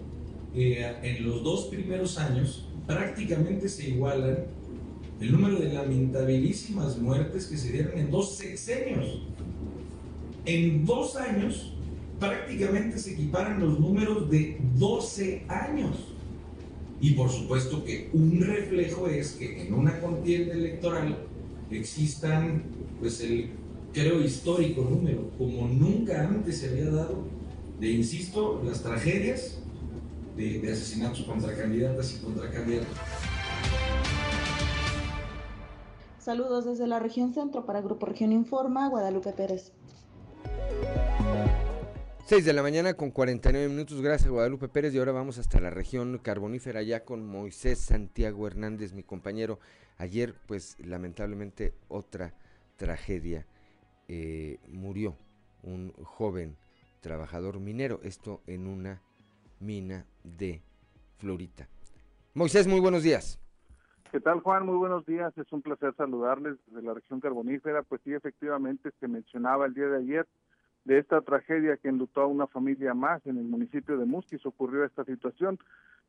eh, en los dos primeros años prácticamente se igualan el número de lamentabilísimas muertes que se dieron en dos sexenios. En dos años prácticamente se equiparan los números de 12 años. Y por supuesto que un reflejo es que en una contienda electoral existan, pues el, creo, histórico número, como nunca antes se había dado de, insisto, las tragedias de, asesinatos contra candidatas y contra candidatos. Saludos desde la región centro para Grupo Región Informa, Guadalupe Pérez. 6 de la mañana con 49 minutos, gracias Guadalupe Pérez y ahora vamos hasta la región carbonífera ya con Moisés Santiago Hernández, mi compañero. Ayer pues lamentablemente otra tragedia, eh, murió un joven trabajador minero, esto en una mina de Florita. Moisés, muy buenos días. ¿Qué tal, Juan? Muy buenos días. Es un placer saludarles desde la región carbonífera. Pues sí, efectivamente, se mencionaba el día de ayer de esta tragedia que enlutó a una familia más en el municipio de Musquis ocurrió esta situación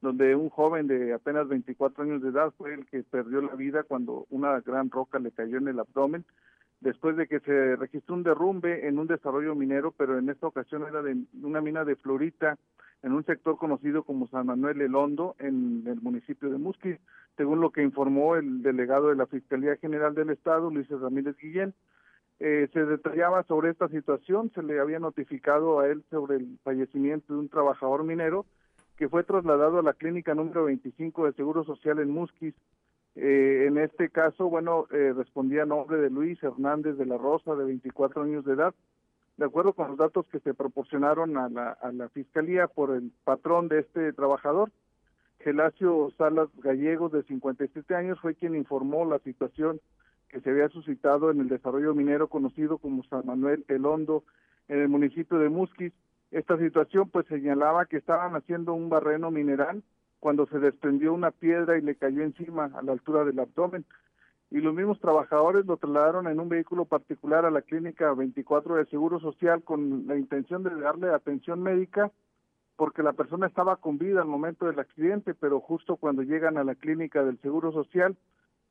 donde un joven de apenas 24 años de edad fue el que perdió la vida cuando una gran roca le cayó en el abdomen después de que se registró un derrumbe en un desarrollo minero, pero en esta ocasión era de una mina de fluorita en un sector conocido como San Manuel El Hondo, en el municipio de Musquis, según lo que informó el delegado de la Fiscalía General del Estado, Luis Ramírez Guillén. Eh, se detallaba sobre esta situación, se le había notificado a él sobre el fallecimiento de un trabajador minero que fue trasladado a la clínica número 25 de Seguro Social en Musquis. Eh, en este caso, bueno, eh, respondía a nombre de Luis Hernández de la Rosa, de 24 años de edad. De acuerdo con los datos que se proporcionaron a la, Fiscalía por el patrón de este trabajador, Gelacio Salas Gallegos, de 57 años, fue quien informó la situación que se había suscitado en el desarrollo minero conocido como San Manuel El Hondo en el municipio de Musquis. Esta situación pues señalaba que estaban haciendo un barreno mineral cuando se desprendió una piedra y le cayó encima a la altura del abdomen. Y los mismos trabajadores lo trasladaron en un vehículo particular a la clínica 24 de Seguro Social con la intención de darle atención médica porque la persona estaba con vida al momento del accidente, pero justo cuando llegan a la clínica del Seguro Social,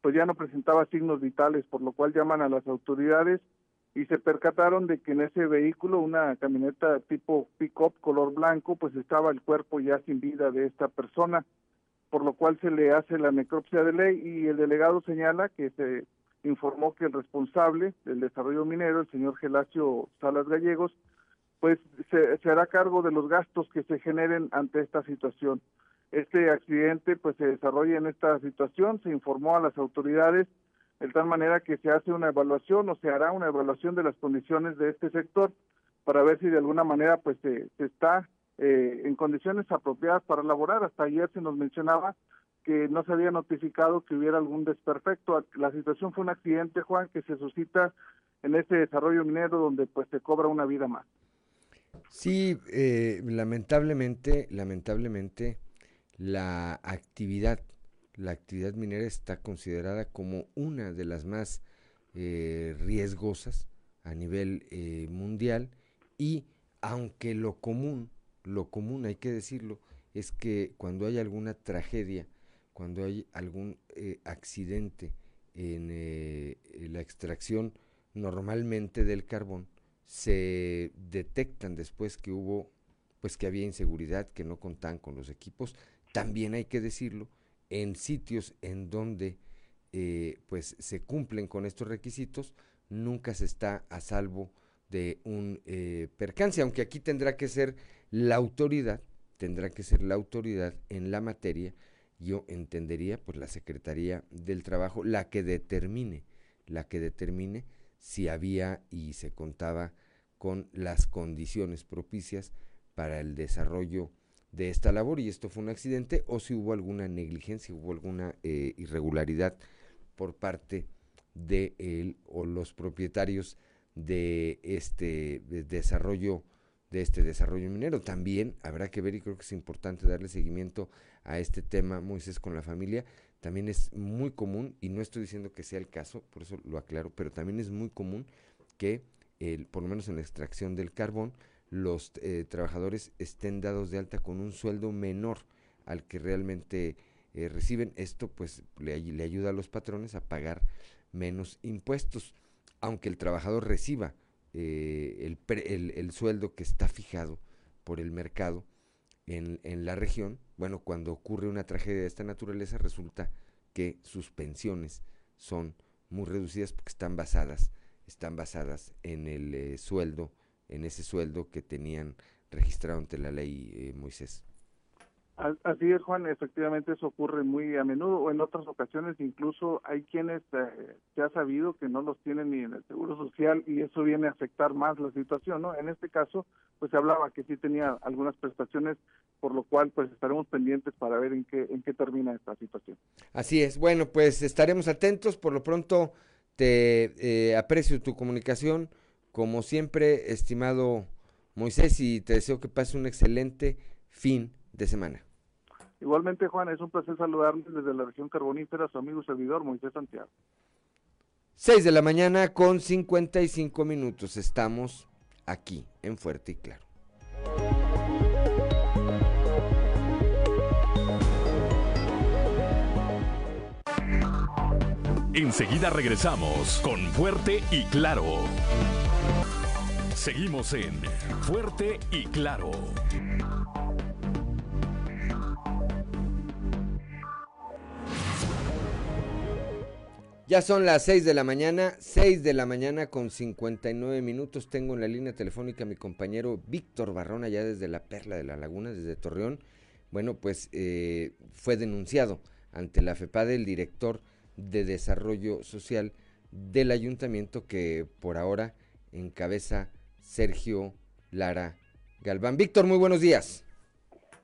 pues ya no presentaba signos vitales, por lo cual llaman a las autoridades y se percataron de que en ese vehículo, una camioneta tipo pick-up color blanco, pues estaba el cuerpo ya sin vida de esta persona, por lo cual se le hace la necropsia de ley y el delegado señala que se informó que el responsable del desarrollo minero, el señor Gelacio Salas Gallegos, pues se, se hará cargo de los gastos que se generen ante esta situación. Este accidente pues se desarrolla en esta situación, se informó a las autoridades de tal manera que se hace una evaluación o se hará una evaluación de las condiciones de este sector para ver si de alguna manera pues se, está eh, en condiciones apropiadas para laborar. Hasta ayer se nos mencionaba que no se había notificado que hubiera algún desperfecto. La situación fue un accidente, Juan, que se suscita en este desarrollo minero donde pues se cobra una vida más. Sí, eh, lamentablemente, lamentablemente, la actividad, la actividad minera está considerada como una de las más eh, riesgosas a nivel eh, mundial y aunque lo común, lo común hay que decirlo, es que cuando hay alguna tragedia, cuando hay algún eh, accidente en la extracción normalmente del carbón, se detectan después que hubo, pues que había inseguridad, que no contaban con los equipos, también hay que decirlo, en sitios en donde eh, pues se cumplen con estos requisitos, nunca se está a salvo de un eh, percance, aunque aquí tendrá que ser la autoridad, tendrá que ser la autoridad en la materia, yo entendería pues la Secretaría del Trabajo, la que determine, la que determine si había y se contaba con las condiciones propicias para el desarrollo de esta labor y esto fue un accidente o si hubo alguna negligencia, hubo alguna eh, irregularidad por parte de él o los propietarios de este desarrollo de este desarrollo minero. También habrá que ver y creo que es importante darle seguimiento a este tema, Moisés, con la familia. También es muy común, y no estoy diciendo que sea el caso, por eso lo aclaro, pero también es muy común que, el, por lo menos en la extracción del carbón, los eh, trabajadores estén dados de alta con un sueldo menor al que realmente eh, reciben. Esto pues le, ayuda a los patrones a pagar menos impuestos, aunque el trabajador reciba eh, el, el, el, sueldo que está fijado por el mercado en, en la región. Bueno, cuando ocurre una tragedia de esta naturaleza resulta que sus pensiones son muy reducidas porque están basadas, están basadas en el sueldo en ese sueldo que tenían registrado ante la ley eh, Moisés. Así es, Juan, efectivamente eso ocurre muy a menudo o en otras ocasiones incluso hay quienes eh, se ha sabido que no los tienen ni en el Seguro Social y eso viene a afectar más la situación, ¿no? En este caso, pues se hablaba que sí tenía algunas prestaciones, por lo cual pues estaremos pendientes para ver en qué en qué termina esta situación. Así es, bueno, pues estaremos atentos, por lo pronto te eh, aprecio tu comunicación, como siempre, estimado Moisés, y te deseo que pase un excelente fin de semana. Igualmente, Juan, es un placer saludarles desde la región carbonífera, su amigo servidor Moisés Santiago. 6 de la mañana con 55 minutos. Estamos aquí en Fuerte y Claro. Enseguida regresamos con Fuerte y Claro. Seguimos en Fuerte y Claro. Ya son las 6 de la mañana, 6 de la mañana con 59 minutos. Tengo en la línea telefónica a mi compañero Víctor Barrón, allá desde la Perla de la Laguna, desde Torreón. Bueno, pues eh, fue denunciado ante la FEPADE el director de Desarrollo Social del ayuntamiento que por ahora encabeza Sergio Lara Galván. Víctor, muy buenos días.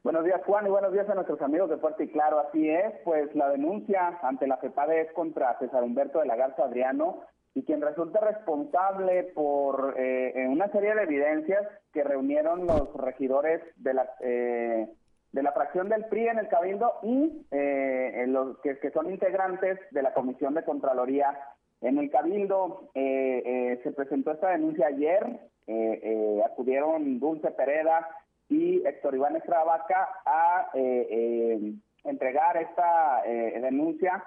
Buenos días, Juan, y buenos días a nuestros amigos de Fuerte y Claro. Así es, pues la denuncia ante la FEPADE es contra César Humberto de la Garza Adriano y quien resulta responsable por eh, una serie de evidencias que reunieron los regidores de la eh, de la fracción del PRI en el Cabildo y eh, los que, son integrantes de la Comisión de Contraloría en el Cabildo. Eh, eh, se presentó esta denuncia ayer, acudieron Dulce Pereda y Héctor Iván Estravaca a entregar esta denuncia.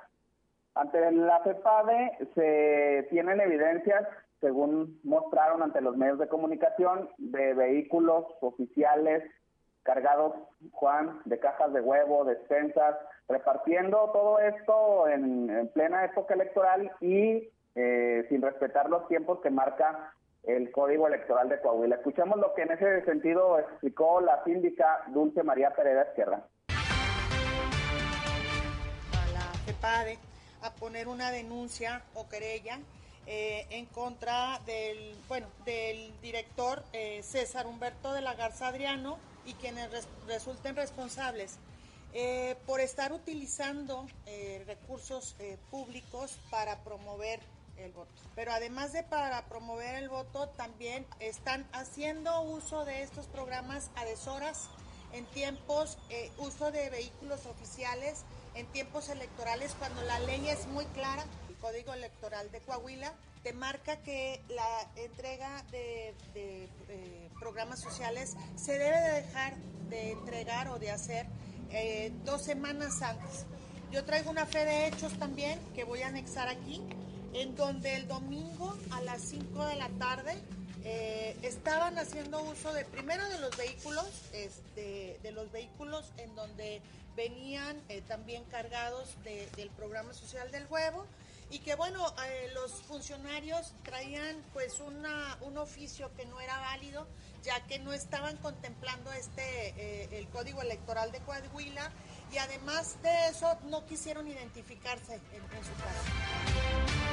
Ante la FEPADE se tienen evidencias según mostraron ante los medios de comunicación, de vehículos oficiales cargados, Juan, de cajas de huevo, despensas, repartiendo todo esto en, plena época electoral y eh, sin respetar los tiempos que marca el Código Electoral de Coahuila. Escuchamos lo que en ese sentido explicó la síndica Dulce María Pereda Izquierda. A la FEPADE a poner una denuncia o querella eh, en contra del, bueno, del director eh, César Humberto de la Garza Adriano, y quienes resulten responsables eh, por estar utilizando recursos públicos para promover el voto. Pero además de para promover el voto, también están haciendo uso de estos programas a deshoras en tiempos, uso de vehículos oficiales en tiempos electorales cuando la ley es muy clara, el Código Electoral de Coahuila te marca que la entrega de, eh, programas sociales se debe de dejar de entregar o de hacer eh, dos semanas antes. Yo traigo una fe de hechos también que voy a anexar aquí, en donde el domingo a las 5 de la tarde eh, estaban haciendo uso de primero de los vehículos, este, de los vehículos en donde venían eh, también cargados del programa social del huevo y que bueno, eh, los funcionarios traían pues una, un oficio que no era válido, ya que no estaban contemplando este, el código electoral de Coahuila y además de eso no quisieron identificarse en, en su caso.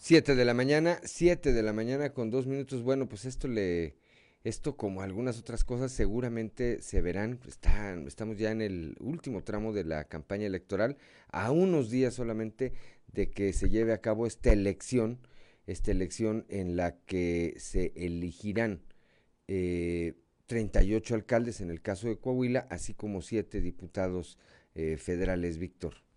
Siete de la mañana, siete de la mañana con dos minutos. Bueno, pues esto le, esto como algunas otras cosas seguramente se verán. Están, estamos ya en el último tramo de la campaña electoral, a unos días solamente de que se lleve a cabo esta elección, esta elección en la que se elegirán eh, 38 alcaldes en el caso de Coahuila, así como siete diputados eh, federales, Víctor.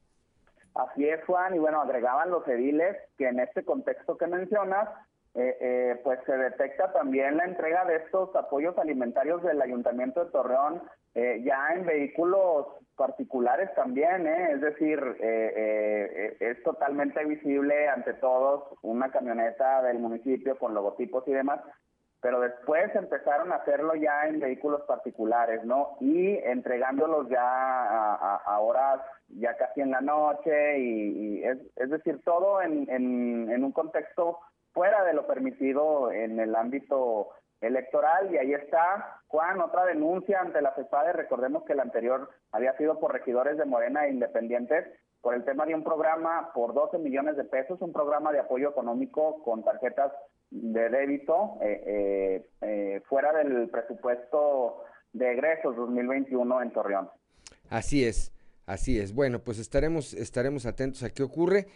Así es, Juan, y bueno, agregaban los ediles que en este contexto que mencionas, eh, eh, pues se detecta también la entrega de estos apoyos alimentarios del Ayuntamiento de Torreón eh, ya en vehículos particulares también, es decir, es totalmente visible ante todos una camioneta del municipio con logotipos y demás, pero después empezaron a hacerlo ya en vehículos particulares, ¿no? Y entregándolos ya a, horas ya casi en la noche y, es, es, decir, todo en, en, en un contexto fuera de lo permitido en el ámbito electoral y ahí está Juan otra denuncia ante la CEPADE recordemos que la anterior había sido por regidores de Morena e Independientes por el tema de un programa por 12 millones de pesos un programa de apoyo económico con tarjetas de débito eh, eh, eh, fuera del presupuesto de egresos 2021 en Torreón así es así es bueno pues estaremos estaremos atentos a qué ocurre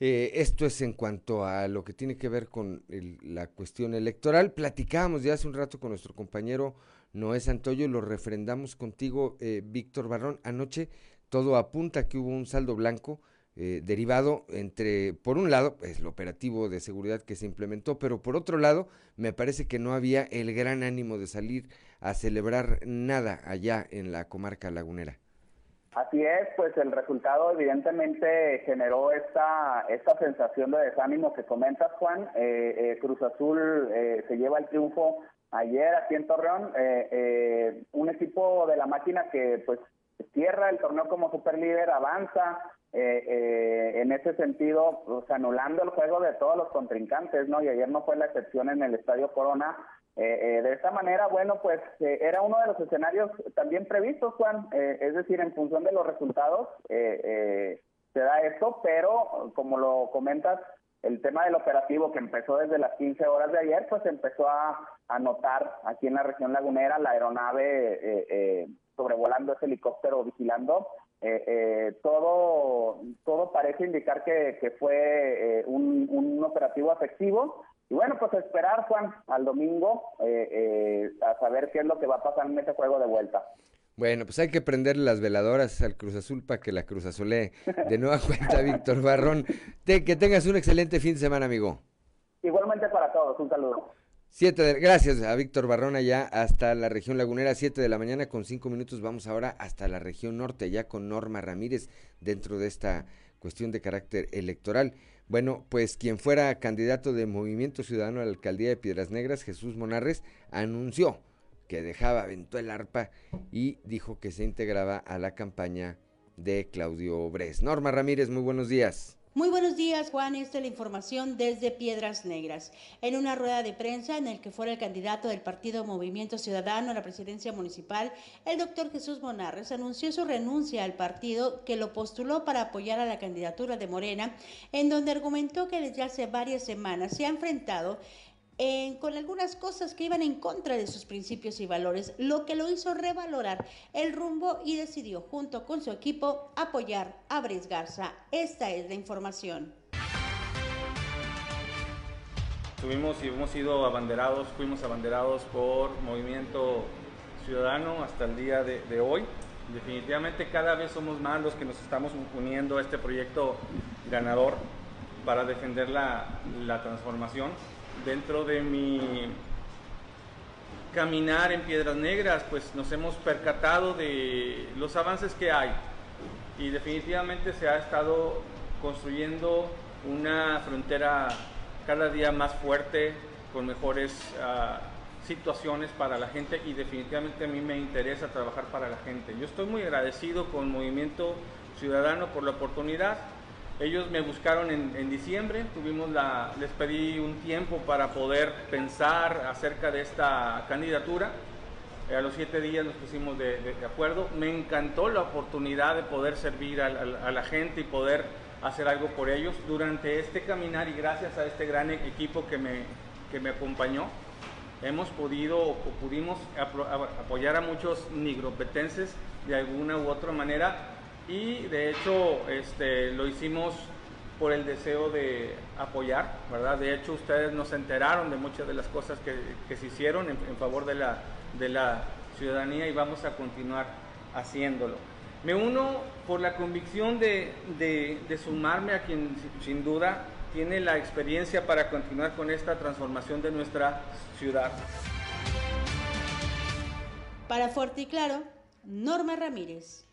eh, esto es en cuanto a lo que tiene que ver con la cuestión electoral. Platicábamos ya hace un rato con nuestro compañero Noé Santoyo y lo refrendamos contigo, eh, Víctor Barrón. Anoche todo apunta que hubo un saldo blanco eh, derivado entre, por un lado, es el operativo de seguridad que se implementó, pero por otro lado, me parece que no había el gran ánimo de salir a celebrar nada allá en la comarca lagunera. Así es, pues el resultado evidentemente generó esta, esta sensación de desánimo que comentas, Juan. Eh, eh, Cruz Azul eh, se lleva el triunfo ayer aquí en Torreón. un equipo de la máquina que pues cierra el torneo como superlíder, avanza en ese sentido, pues, anulando el juego de todos los contrincantes, ¿no? Y ayer no fue la excepción en el Estadio Corona eh, eh, de esta manera, bueno, pues eh, era uno de los escenarios también previstos, Juan, es decir, en función de los resultados se da esto, pero como lo comentas, el tema del operativo que empezó desde las 15 horas de ayer, pues empezó a, a notar aquí en la región lagunera la aeronave sobrevolando ese helicóptero vigilando. todo, todo parece indicar que, que fue un, un operativo efectivo y bueno, pues esperar, Juan, al domingo eh, eh, a saber qué es lo que va a pasar en ese juego de vuelta. Bueno, pues hay que prender las veladoras al Cruz Azul para que la Cruz Azulee de nueva (laughs) cuenta, Víctor Barrón. que tengas un excelente fin de semana, amigo. Igualmente para todos, un saludo. Siete de, gracias a Víctor Barrón allá hasta la región lagunera, siete de la mañana con cinco minutos. Vamos ahora hasta la región norte, allá con Norma Ramírez, dentro de esta cuestión de carácter electoral. Bueno, pues quien fuera candidato de Movimiento Ciudadano a la alcaldía de Piedras Negras, Jesús Monarres, anunció que dejaba, aventó el arpa y dijo que se integraba a la campaña de Claudio Bres. Norma Ramírez, muy buenos días. Muy buenos días, Juan. Esta es la información desde Piedras Negras. En una rueda de prensa en el que fuera el candidato del partido Movimiento Ciudadano a la presidencia municipal, el doctor Jesús Monarres anunció su renuncia al partido que lo postuló para apoyar a la candidatura de Morena, en donde argumentó que desde hace varias semanas se ha enfrentado con algunas cosas que iban en contra de sus principios y valores, lo que lo hizo revalorar el rumbo y decidió junto con su equipo apoyar a Bres Garza. Esta es la información. Tuvimos y hemos sido abanderados, fuimos abanderados por Movimiento Ciudadano hasta el día de, hoy. Definitivamente cada vez somos más los que nos estamos uniendo a este proyecto ganador para defender la, la transformación dentro de mi caminar en Piedras Negras, pues nos hemos percatado de los avances que hay y definitivamente se ha estado construyendo una frontera cada día más fuerte, con mejores uh, situaciones para la gente y definitivamente a mí me interesa trabajar para la gente. Yo estoy muy agradecido con Movimiento Ciudadano por la oportunidad ellos me buscaron en, diciembre, tuvimos la, les pedí un tiempo para poder pensar acerca de esta candidatura. a los siete días nos pusimos de, acuerdo. Me encantó la oportunidad de poder servir a, la gente y poder hacer algo por ellos durante este caminar y gracias a este gran equipo que me, que me acompañó. Hemos podido o pudimos apoyar a muchos nigropetenses de alguna u otra manera y de hecho este, lo hicimos por el deseo de apoyar, ¿verdad? De hecho ustedes nos enteraron de muchas de las cosas que, se hicieron en, favor de la, de la ciudadanía y vamos a continuar haciéndolo. Me uno por la convicción de, de, sumarme a quien sin duda tiene la experiencia para continuar con esta transformación de nuestra ciudad. Para Fuerte y Claro, Norma Ramírez.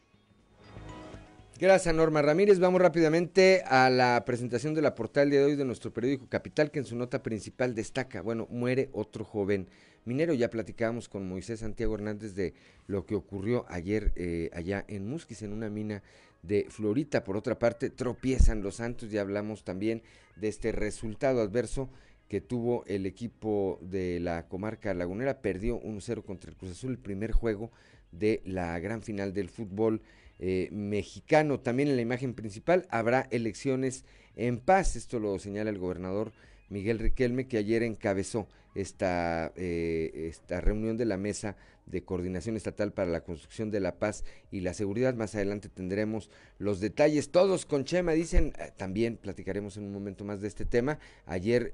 Gracias, Norma Ramírez. Vamos rápidamente a la presentación de la portal de hoy de nuestro periódico Capital, que en su nota principal destaca, bueno, muere otro joven minero. Ya platicábamos con Moisés Santiago Hernández de lo que ocurrió ayer eh, allá en Musquis, en una mina de Florita. Por otra parte, tropiezan los Santos. Ya hablamos también de este resultado adverso que tuvo el equipo de la comarca lagunera. Perdió 1-0 contra el Cruz Azul, el primer juego de la gran final del fútbol eh, mexicano. También en la imagen principal habrá elecciones en paz. Esto lo señala el gobernador Miguel Riquelme, que ayer encabezó esta, eh, esta reunión de la Mesa de Coordinación Estatal para la Construcción de la Paz y la Seguridad. Más adelante tendremos los detalles, todos con Chema, dicen, eh, también platicaremos en un momento más de este tema. Ayer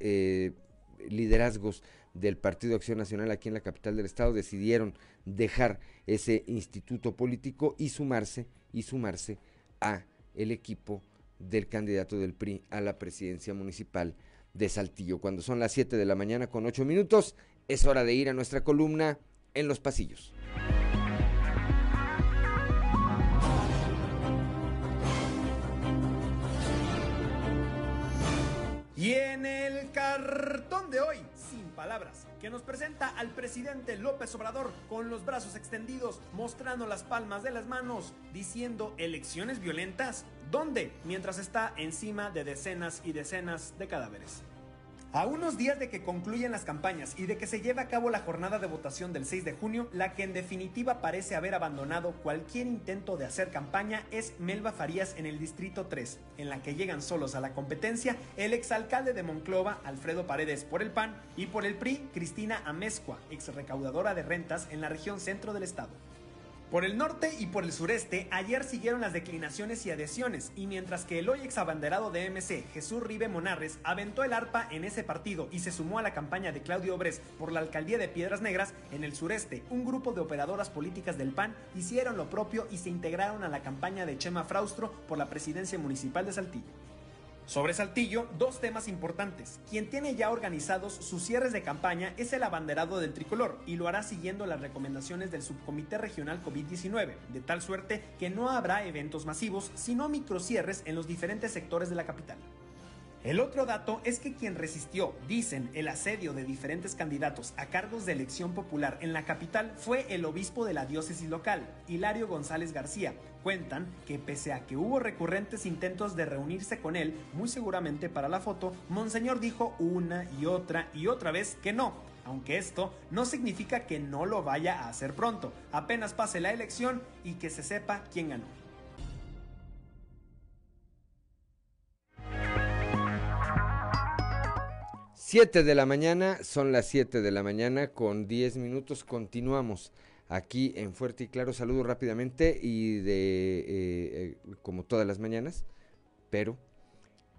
liderazgos del Partido Acción Nacional aquí en la capital del estado decidieron dejar ese instituto político y sumarse y sumarse a el equipo del candidato del PRI a la presidencia municipal de Saltillo. Cuando son las 7 de la mañana con 8 minutos, es hora de ir a nuestra columna en los pasillos. Y en el cartón de hoy, sin palabras, que nos presenta al presidente López Obrador con los brazos extendidos, mostrando las palmas de las manos, diciendo elecciones violentas. ¿Dónde? Mientras está encima de decenas y decenas de cadáveres. A unos días de que concluyan las campañas y de que se lleve a cabo la jornada de votación del 6 de junio, la que en definitiva parece haber abandonado cualquier intento de hacer campaña es Melba Farías en el Distrito 3, en la que llegan solos a la competencia el exalcalde de Monclova, Alfredo Paredes por el PAN, y por el PRI, Cristina Amezcua, ex recaudadora de rentas en la región centro del estado. Por el norte y por el sureste, ayer siguieron las declinaciones y adhesiones, y mientras que el hoy ex abanderado de MC, Jesús Ribe Monarres, aventó el arpa en ese partido y se sumó a la campaña de Claudio Obres por la alcaldía de Piedras Negras, en el sureste, un grupo de operadoras políticas del PAN hicieron lo propio y se integraron a la campaña de Chema Fraustro por la presidencia municipal de Saltillo. Sobre Saltillo, dos temas importantes. Quien tiene ya organizados sus cierres de campaña es el abanderado del tricolor y lo hará siguiendo las recomendaciones del Subcomité Regional COVID-19, de tal suerte que no habrá eventos masivos, sino microcierres en los diferentes sectores de la capital. El otro dato es que quien resistió, dicen, el asedio de diferentes candidatos a cargos de elección popular en la capital fue el obispo de la diócesis local, Hilario González García. Cuentan que pese a que hubo recurrentes intentos de reunirse con él, muy seguramente para la foto, Monseñor dijo una y otra y otra vez que no, aunque esto no significa que no lo vaya a hacer pronto, apenas pase la elección y que se sepa quién ganó. 7 de la mañana, son las 7 de la mañana con 10 minutos. Continuamos aquí en Fuerte y Claro. Saludo rápidamente y de, eh, eh, como todas las mañanas, pero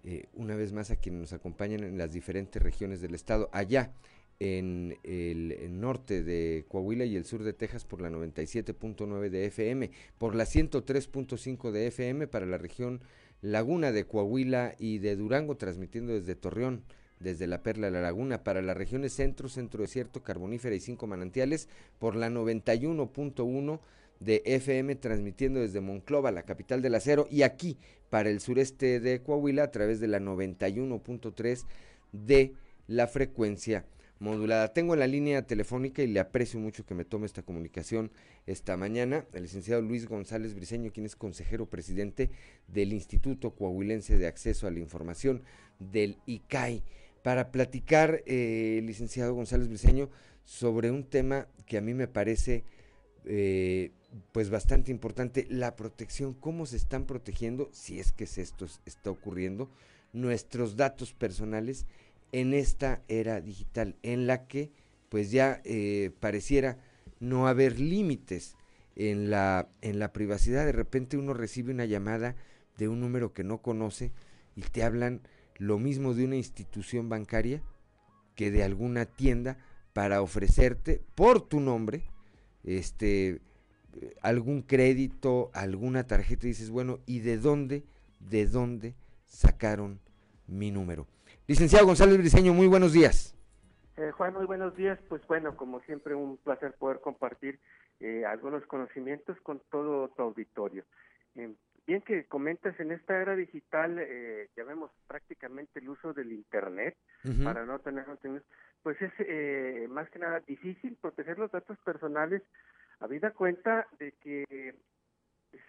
eh, una vez más a quienes nos acompañan en las diferentes regiones del estado, allá en el, norte de Coahuila y el sur de Texas por la 97.9 de FM, por la 103.5 de FM para la región Laguna de Coahuila y de Durango, transmitiendo desde Torreón desde la Perla de la Laguna. Para las regiones centro, centro desierto, carbonífera y cinco manantiales por la 91.1 de FM transmitiendo desde Monclova, la capital del acero, y aquí para el sureste de Coahuila a través de la 91.3 de la frecuencia modulada. Tengo la línea telefónica y le aprecio mucho que me tome esta comunicación esta mañana. El licenciado Luis González Briceño, quien es consejero presidente del Instituto Coahuilense de Acceso a la Información del ICAI para platicar, eh, licenciado González Briceño, sobre un tema que a mí me parece eh, pues bastante importante, la protección, cómo se están protegiendo, si es que esto está ocurriendo, nuestros datos personales en esta era digital, en la que pues ya eh, pareciera no haber límites en la, en la privacidad. De repente uno recibe una llamada de un número que no conoce y te hablan lo mismo de una institución bancaria que de alguna tienda para ofrecerte por tu nombre este algún crédito, alguna tarjeta y dices, bueno, ¿y de dónde, de dónde sacaron mi número? Licenciado González Briceño, muy buenos días. Eh, Juan, muy buenos días. Pues bueno, como siempre, un placer poder compartir eh, algunos conocimientos con todo tu auditorio. Bien que comentas, en esta era digital, eh, ya vemos prácticamente el uso del Internet, para no tener, pues es eh, más que nada difícil proteger los datos personales, habida cuenta de que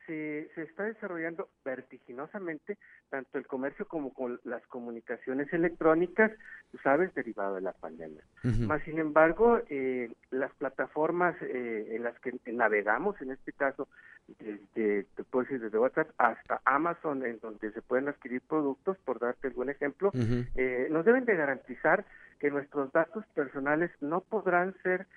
se, se está desarrollando vertiginosamente tanto el comercio como con las comunicaciones electrónicas, tú sabes, derivado de la pandemia. Más sin embargo, eh, las plataformas eh, en las que navegamos, en este caso, desde, desde WhatsApp hasta Amazon, en donde se pueden adquirir productos, por darte algún ejemplo, eh, nos deben de garantizar que nuestros datos personales no podrán ser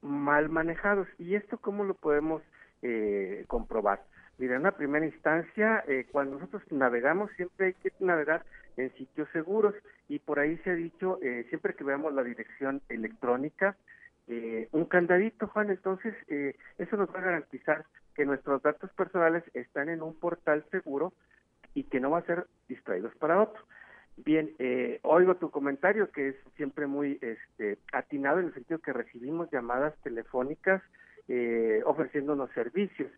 mal manejados. ¿Y esto cómo lo podemos eh, comprobar. Mira, en la primera instancia, eh, cuando nosotros navegamos, siempre hay que navegar en sitios seguros y por ahí se ha dicho, eh, siempre que veamos la dirección electrónica, eh, un candadito, Juan. Entonces, eh, eso nos va a garantizar que nuestros datos personales están en un portal seguro y que no va a ser distraídos para otro. Bien, eh, oigo tu comentario que es siempre muy este, atinado en el sentido que recibimos llamadas telefónicas eh, ofreciéndonos servicios.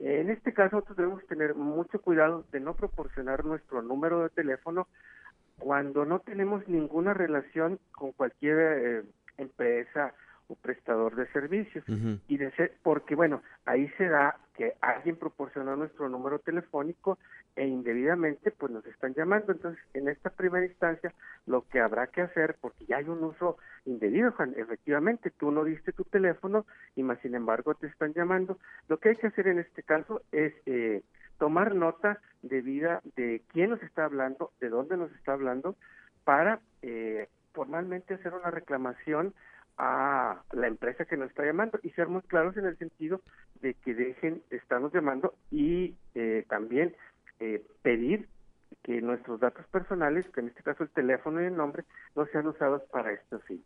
En este caso, nosotros debemos tener mucho cuidado de no proporcionar nuestro número de teléfono cuando no tenemos ninguna relación con cualquier eh, empresa o prestador de servicios. Y de ser, porque bueno ahí se da que alguien proporcionó nuestro número telefónico e indebidamente pues nos están llamando. Entonces en esta primera instancia lo que habrá que hacer porque ya hay un uso indebido Juan efectivamente tú no diste tu teléfono y más sin embargo te están llamando. Lo que hay que hacer en este caso es eh, tomar nota debida de quién nos está hablando de dónde nos está hablando para eh, formalmente hacer una reclamación a la empresa que nos está llamando y ser muy claros en el sentido de que dejen de estarnos llamando y eh, también eh, pedir que nuestros datos personales, que en este caso el teléfono y el nombre, no sean usados para esto sí.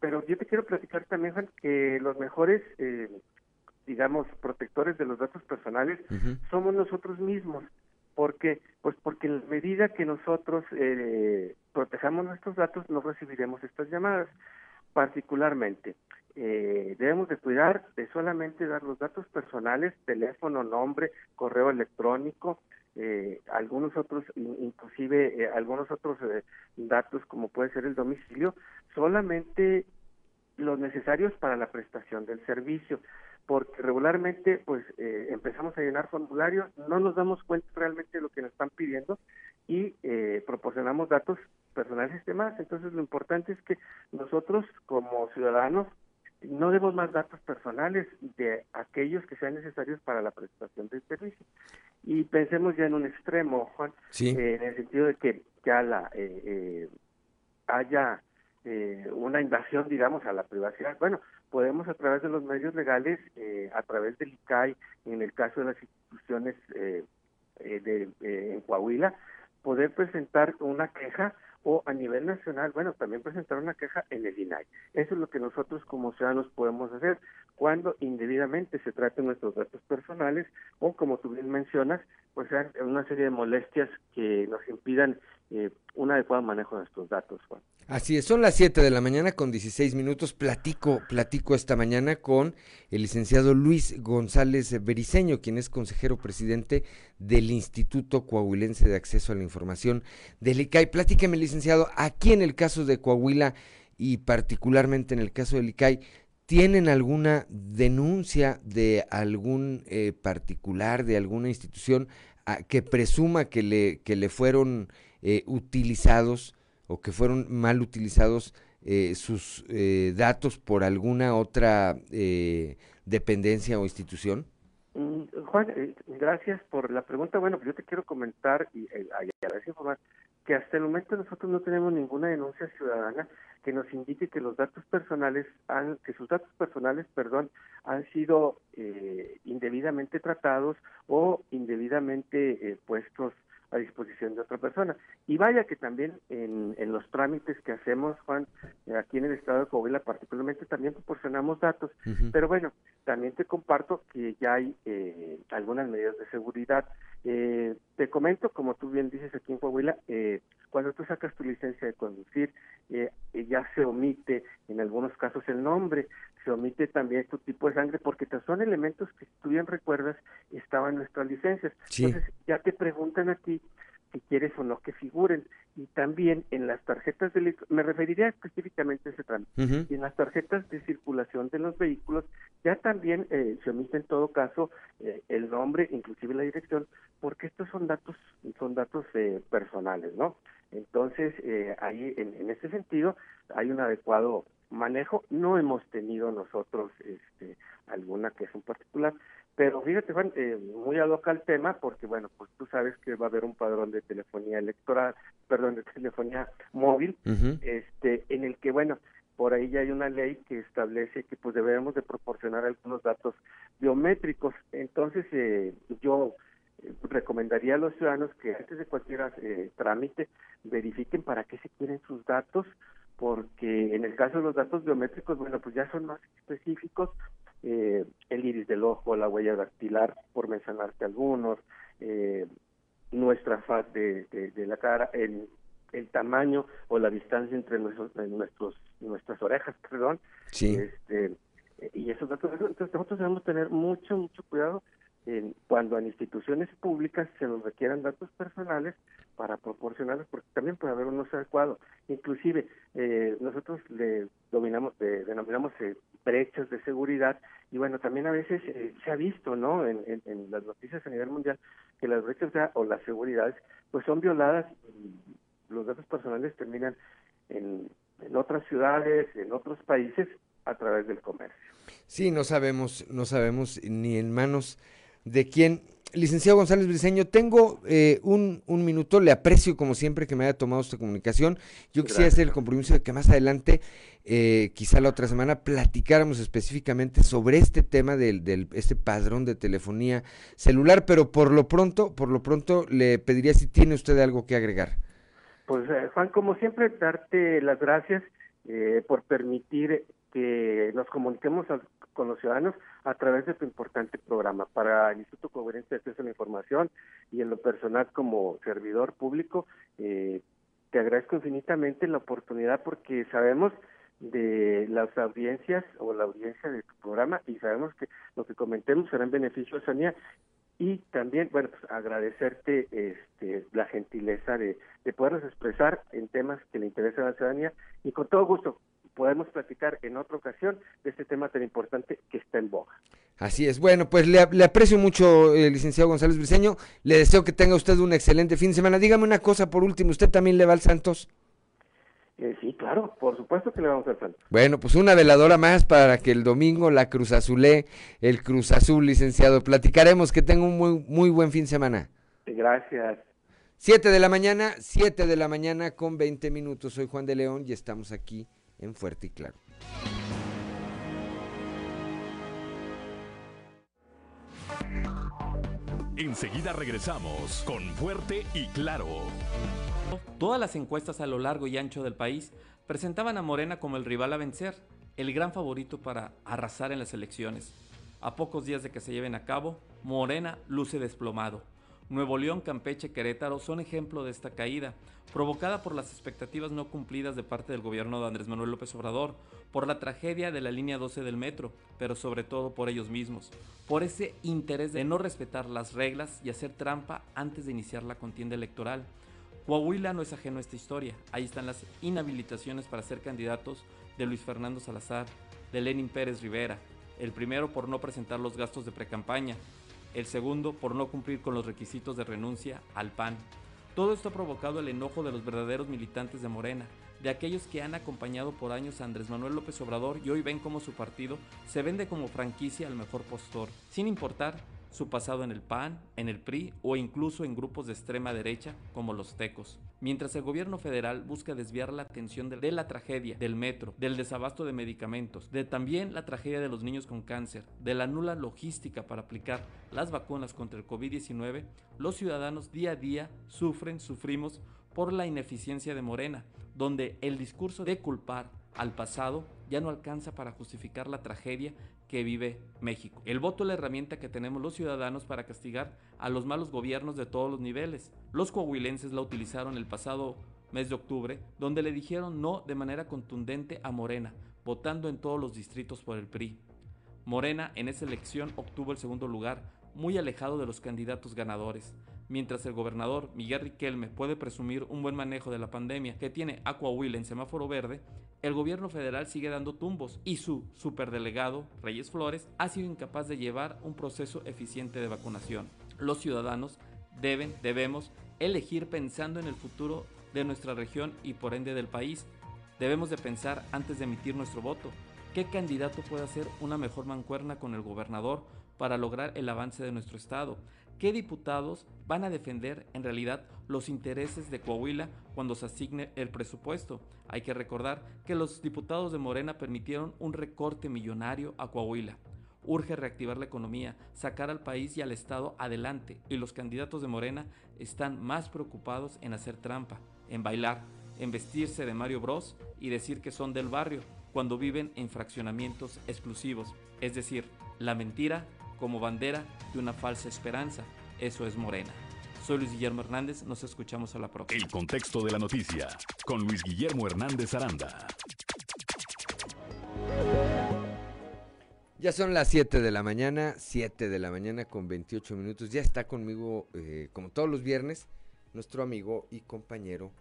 Pero yo te quiero platicar también, Juan, que los mejores, eh, digamos, protectores de los datos personales somos nosotros mismos. porque Pues porque en la medida que nosotros eh, protejamos nuestros datos, no recibiremos estas llamadas particularmente. Eh, debemos de cuidar de solamente dar los datos personales, teléfono, nombre, correo electrónico, eh, algunos otros, inclusive eh, algunos otros eh, datos como puede ser el domicilio, solamente los necesarios para la prestación del servicio, porque regularmente pues eh, empezamos a llenar formularios, no nos damos cuenta realmente de lo que nos están pidiendo y eh, proporcionamos datos personales y demás. Entonces lo importante es que nosotros como ciudadanos no demos más datos personales de aquellos que sean necesarios para la prestación del servicio. Y pensemos ya en un extremo, Juan, eh, en el sentido de que ya la eh, eh, haya una invasión, digamos, a la privacidad. Bueno, podemos a través de los medios legales, a través del ICAI, en el caso de las instituciones de, en Coahuila, poder presentar una queja o a nivel nacional, bueno, también presentar una queja en el INAI. Eso es lo que nosotros como ciudadanos podemos hacer cuando indebidamente se traten nuestros datos personales o, como tú bien mencionas, pues sean una serie de molestias que nos impidan eh, un adecuado manejo de nuestros datos, Juan. Así es, son las 7 de la mañana con 16 minutos. Platico, platico esta mañana con el licenciado Luis González Bericeño, quien es consejero presidente del Instituto Coahuilense de Acceso a la Información del ICAI. Platíqueme, licenciado, aquí en el caso de Coahuila y particularmente en el caso del ICAI, ¿tienen alguna denuncia de algún eh, particular, de alguna institución a, que presuma que le, que le fueron eh, utilizados? O que fueron mal utilizados eh, sus eh, datos por alguna otra eh, dependencia o institución? Mm, Juan, gracias por la pregunta. Bueno, yo te quiero comentar y, y informar que hasta el momento nosotros no tenemos ninguna denuncia ciudadana que nos indique que los datos personales han, que sus datos personales, perdón, han sido indebidamente tratados o indebidamente puestos a disposición de otra persona. Y vaya que también en, en los trámites que hacemos, Juan, eh, aquí en el estado de Coahuila particularmente, también proporcionamos datos. Pero bueno, también te comparto que ya hay eh, algunas medidas de seguridad. Eh, te comento, como tú bien dices aquí en Coahuila, eh, cuando tú sacas tu licencia de conducir, eh, ya se omite en algunos casos el nombre, se omite también tu tipo de sangre, porque son elementos que, si tú bien recuerdas, estaban en nuestras licencias. Entonces, ya te preguntan a ti si quieres o no que figuren. Y también en las tarjetas de me referiría específicamente a ese trámite, y en las tarjetas de circulación de los vehículos ya también eh, se omite en todo caso eh, el nombre, inclusive la dirección, porque estos son datos, son datos eh, personales, ¿no? Entonces, ahí en, en ese sentido hay un adecuado manejo. No hemos tenido nosotros este, alguna que es un particular, pero fíjate, Juan, eh, muy ad hoc al tema, porque bueno, pues tú sabes que va a haber un padrón de telefonía electoral, perdón, de telefonía móvil, este, en el que, bueno, por ahí ya hay una ley que establece que pues debemos de proporcionar algunos datos biométricos. Entonces, eh, yo eh, recomendaría a los ciudadanos que antes de cualquier trámite verifiquen para qué se quieren sus datos, porque en el caso de los datos biométricos, bueno, pues ya son más específicos, eh, el iris del ojo, la huella dactilar, por mencionarte algunos, eh, nuestra faz de, de, la cara, el, el tamaño o la distancia entre nuestros, nuestros nuestras orejas, perdón. Sí. Este, y esos datos, entonces nosotros debemos tener mucho, mucho cuidado en, cuando en instituciones públicas se nos requieran datos personales para proporcionarlos, porque también puede haber unos adecuado. Inclusive, eh, nosotros le dominamos, denominamos eh, brechas de seguridad, y bueno, también a veces eh, se ha visto, ¿no?, en, las noticias a nivel mundial, que las brechas o las seguridades, pues son violadas y los datos personales terminan en, en otras ciudades, en otros países, a través del comercio. Sí, no sabemos, no sabemos ni en manos de quién. Licenciado González Briceño, tengo eh, un, un, minuto, le aprecio como siempre que me haya tomado esta comunicación. Yo quisiera hacer el compromiso de que más adelante, eh, quizá la otra semana, platicáramos específicamente sobre este tema del, del este padrón de telefonía celular, pero por lo pronto, por lo pronto le pediría si tiene usted algo que agregar. Pues eh, Juan, como siempre, darte las gracias por permitir que nos comuniquemos con los ciudadanos a través de tu importante programa. Para el Instituto Coherente de Acceso a la Información y en lo personal como servidor público, eh, te agradezco infinitamente la oportunidad porque sabemos de las audiencias o la audiencia de tu programa y sabemos que lo que comentemos será en beneficio de Sonia y también, bueno, pues agradecerte este, la gentileza de, de podernos expresar en temas que le interesan a la ciudadanía y con todo gusto podemos platicar en otra ocasión de este tema tan importante que está en boga. Así es. Bueno, pues le, aprecio mucho, eh, licenciado González Briceño. Le deseo que tenga usted un excelente fin de semana. Dígame una cosa por último, ¿usted también le va al Santos? Eh, sí, claro, por supuesto que le vamos al Santos. Bueno, pues una veladora más para que el domingo la Cruz Azulé, el Cruz Azul, licenciado. Platicaremos, que tenga un muy, muy buen fin de semana. Gracias. Siete de la mañana, siete de la mañana con veinte minutos. Soy Juan de León y estamos aquí en Fuerte y Claro. Enseguida regresamos con Fuerte y Claro. Todas las encuestas a lo largo y ancho del país presentaban a Morena como el rival a vencer, el gran favorito para arrasar en las elecciones. A pocos días de que se lleven a cabo, Morena luce desplomado. Nuevo León, Campeche, Querétaro son ejemplo de esta caída, provocada por las expectativas no cumplidas de parte del gobierno de Andrés Manuel López Obrador, por la tragedia de la línea 12 del metro, pero sobre todo por ellos mismos, por ese interés de no respetar las reglas y hacer trampa antes de iniciar la contienda electoral. Coahuila no es ajeno a esta historia, ahí están las inhabilitaciones para ser candidatos de Luis Fernando Salazar, de Lenin Pérez Rivera, el primero por no presentar los gastos de precampaña, el segundo por no cumplir con los requisitos de renuncia al PAN. Todo esto ha provocado el enojo de los verdaderos militantes de Morena, de aquellos que han acompañado por años a Andrés Manuel López Obrador y hoy ven cómo su partido se vende como franquicia al mejor postor, sin importar su pasado en el PAN, en el PRI o incluso en grupos de extrema derecha como los tecos. Mientras el gobierno federal busca desviar la atención de, la tragedia del metro, del desabasto de medicamentos, de también la tragedia de los niños con cáncer, de la nula logística para aplicar las vacunas contra el COVID-19, los ciudadanos día a día sufren, sufrimos por la ineficiencia de Morena, donde el discurso de culpar al pasado ya no alcanza para justificar la tragedia que vive México. El voto es la herramienta que tenemos los ciudadanos para castigar a los malos gobiernos de todos los niveles. Los coahuilenses la utilizaron el pasado mes de octubre, donde le dijeron no de manera contundente a Morena, votando en todos los distritos por el PRI. Morena en esa elección obtuvo el segundo lugar, muy alejado de los candidatos ganadores. Mientras el gobernador Miguel Riquelme puede presumir un buen manejo de la pandemia que tiene a en semáforo verde, el gobierno federal sigue dando tumbos y su superdelegado, Reyes Flores, ha sido incapaz de llevar un proceso eficiente de vacunación. Los ciudadanos deben, debemos, elegir pensando en el futuro de nuestra región y por ende del país. Debemos de pensar antes de emitir nuestro voto. ¿Qué candidato puede hacer una mejor mancuerna con el gobernador para lograr el avance de nuestro estado? ¿Qué diputados van a defender en realidad los intereses de Coahuila cuando se asigne el presupuesto? Hay que recordar que los diputados de Morena permitieron un recorte millonario a Coahuila. Urge reactivar la economía, sacar al país y al Estado adelante, y los candidatos de Morena están más preocupados en hacer trampa, en bailar, en vestirse de Mario Bros y decir que son del barrio cuando viven en fraccionamientos exclusivos, es decir, la mentira como bandera de una falsa esperanza. Eso es Morena. Soy Luis Guillermo Hernández, nos escuchamos a la próxima. El contexto de la noticia con Luis Guillermo Hernández Aranda. Ya son las 7 de la mañana, 7 de la mañana con 28 minutos. Ya está conmigo, eh, como todos los viernes, nuestro amigo y compañero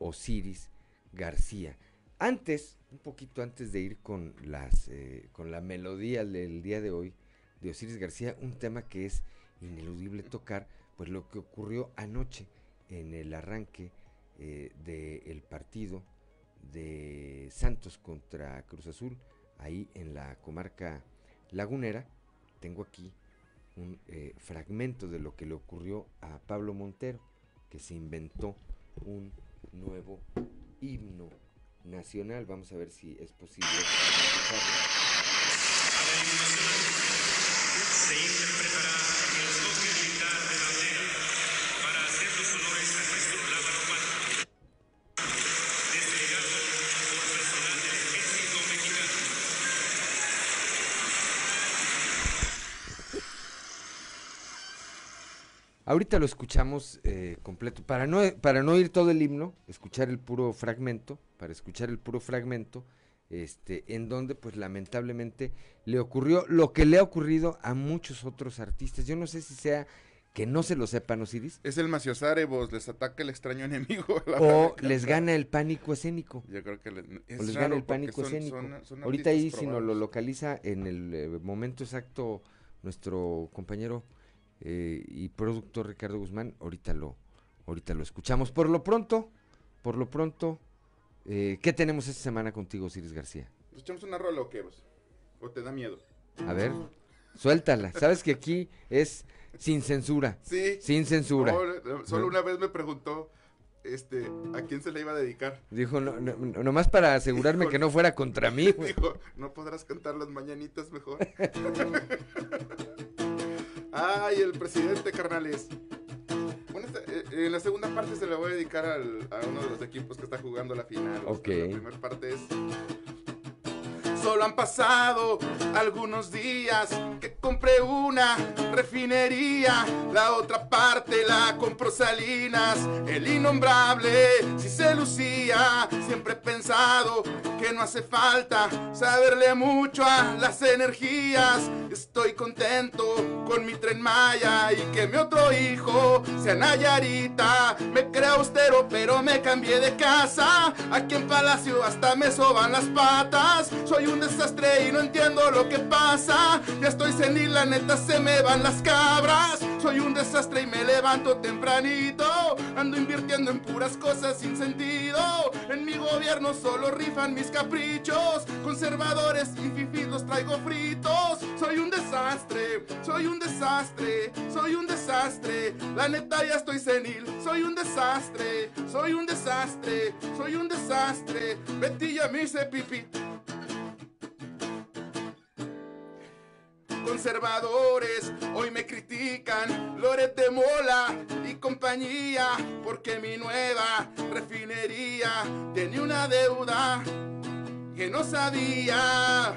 Osiris García. Antes, un poquito antes de ir con, las, eh, con la melodía del día de hoy de Osiris García, un tema que es ineludible tocar, pues lo que ocurrió anoche en el arranque eh, del partido de Santos contra Cruz Azul, ahí en la comarca lagunera. Tengo aquí un eh, fragmento de lo que le ocurrió a Pablo Montero, que se inventó un nuevo himno nacional. Vamos a ver si es posible Se interpretará el toque militar de bandera para hacer los honores a nuestro lábaro patrio. Desplegado por personal del ejército mexicano. Ahorita lo escuchamos eh, completo. Para no, para no oír todo el himno, escuchar el puro fragmento, para escuchar el puro fragmento, este, en donde pues lamentablemente le ocurrió lo que le ha ocurrido a muchos otros artistas. Yo no sé si sea que no se lo sepan, Osiris. Es el vos les ataca el extraño enemigo. (laughs) o les gana el pánico escénico. Yo creo que o les gana el pánico escénico. Ahorita ahí, si no lo localiza en el eh, momento exacto nuestro compañero eh, y productor Ricardo Guzmán, ahorita lo, ahorita lo escuchamos. Por lo pronto, por lo pronto, eh, ¿qué tenemos esta semana contigo, Osiris García? echamos una rola o qué? ¿O te da miedo? A ver, suéltala. Sabes que aquí es sin censura. Sí. Sin censura. solo una vez me preguntó este, a quién se le iba a dedicar. Dijo, no, no, nomás para asegurarme que no fuera contra mí. Dijo, ¿no podrás cantar las mañanitas mejor? (laughs) (laughs) Ay, el presidente, carnales. En la segunda parte se le voy a dedicar a uno de los equipos que está jugando la final. Ok. La primera parte es Solo han pasado algunos días que compré una refinería, la otra parte la compró Salinas, el innombrable si se lucía. Siempre he pensado que no hace falta saberle mucho a las energías. Estoy contento con mi tren Maya y que mi otro hijo sea Nayarita. Me creo austero, pero me cambié de casa. Aquí en Palacio hasta me soban las patas. Soy un un desastre y no entiendo lo que pasa. Ya estoy senil, la neta se me van las cabras. Soy un desastre y me levanto tempranito. Ando invirtiendo en puras cosas sin sentido. En mi gobierno solo rifan mis caprichos. Conservadores y fifis los traigo fritos. Soy un desastre, soy un desastre, soy un desastre. La neta ya estoy senil, soy un desastre, soy un desastre, soy un desastre. Betty ya me hice pipí. Conservadores hoy me critican, Loret de Mola y compañía, porque mi nueva refinería tenía una deuda que no sabía.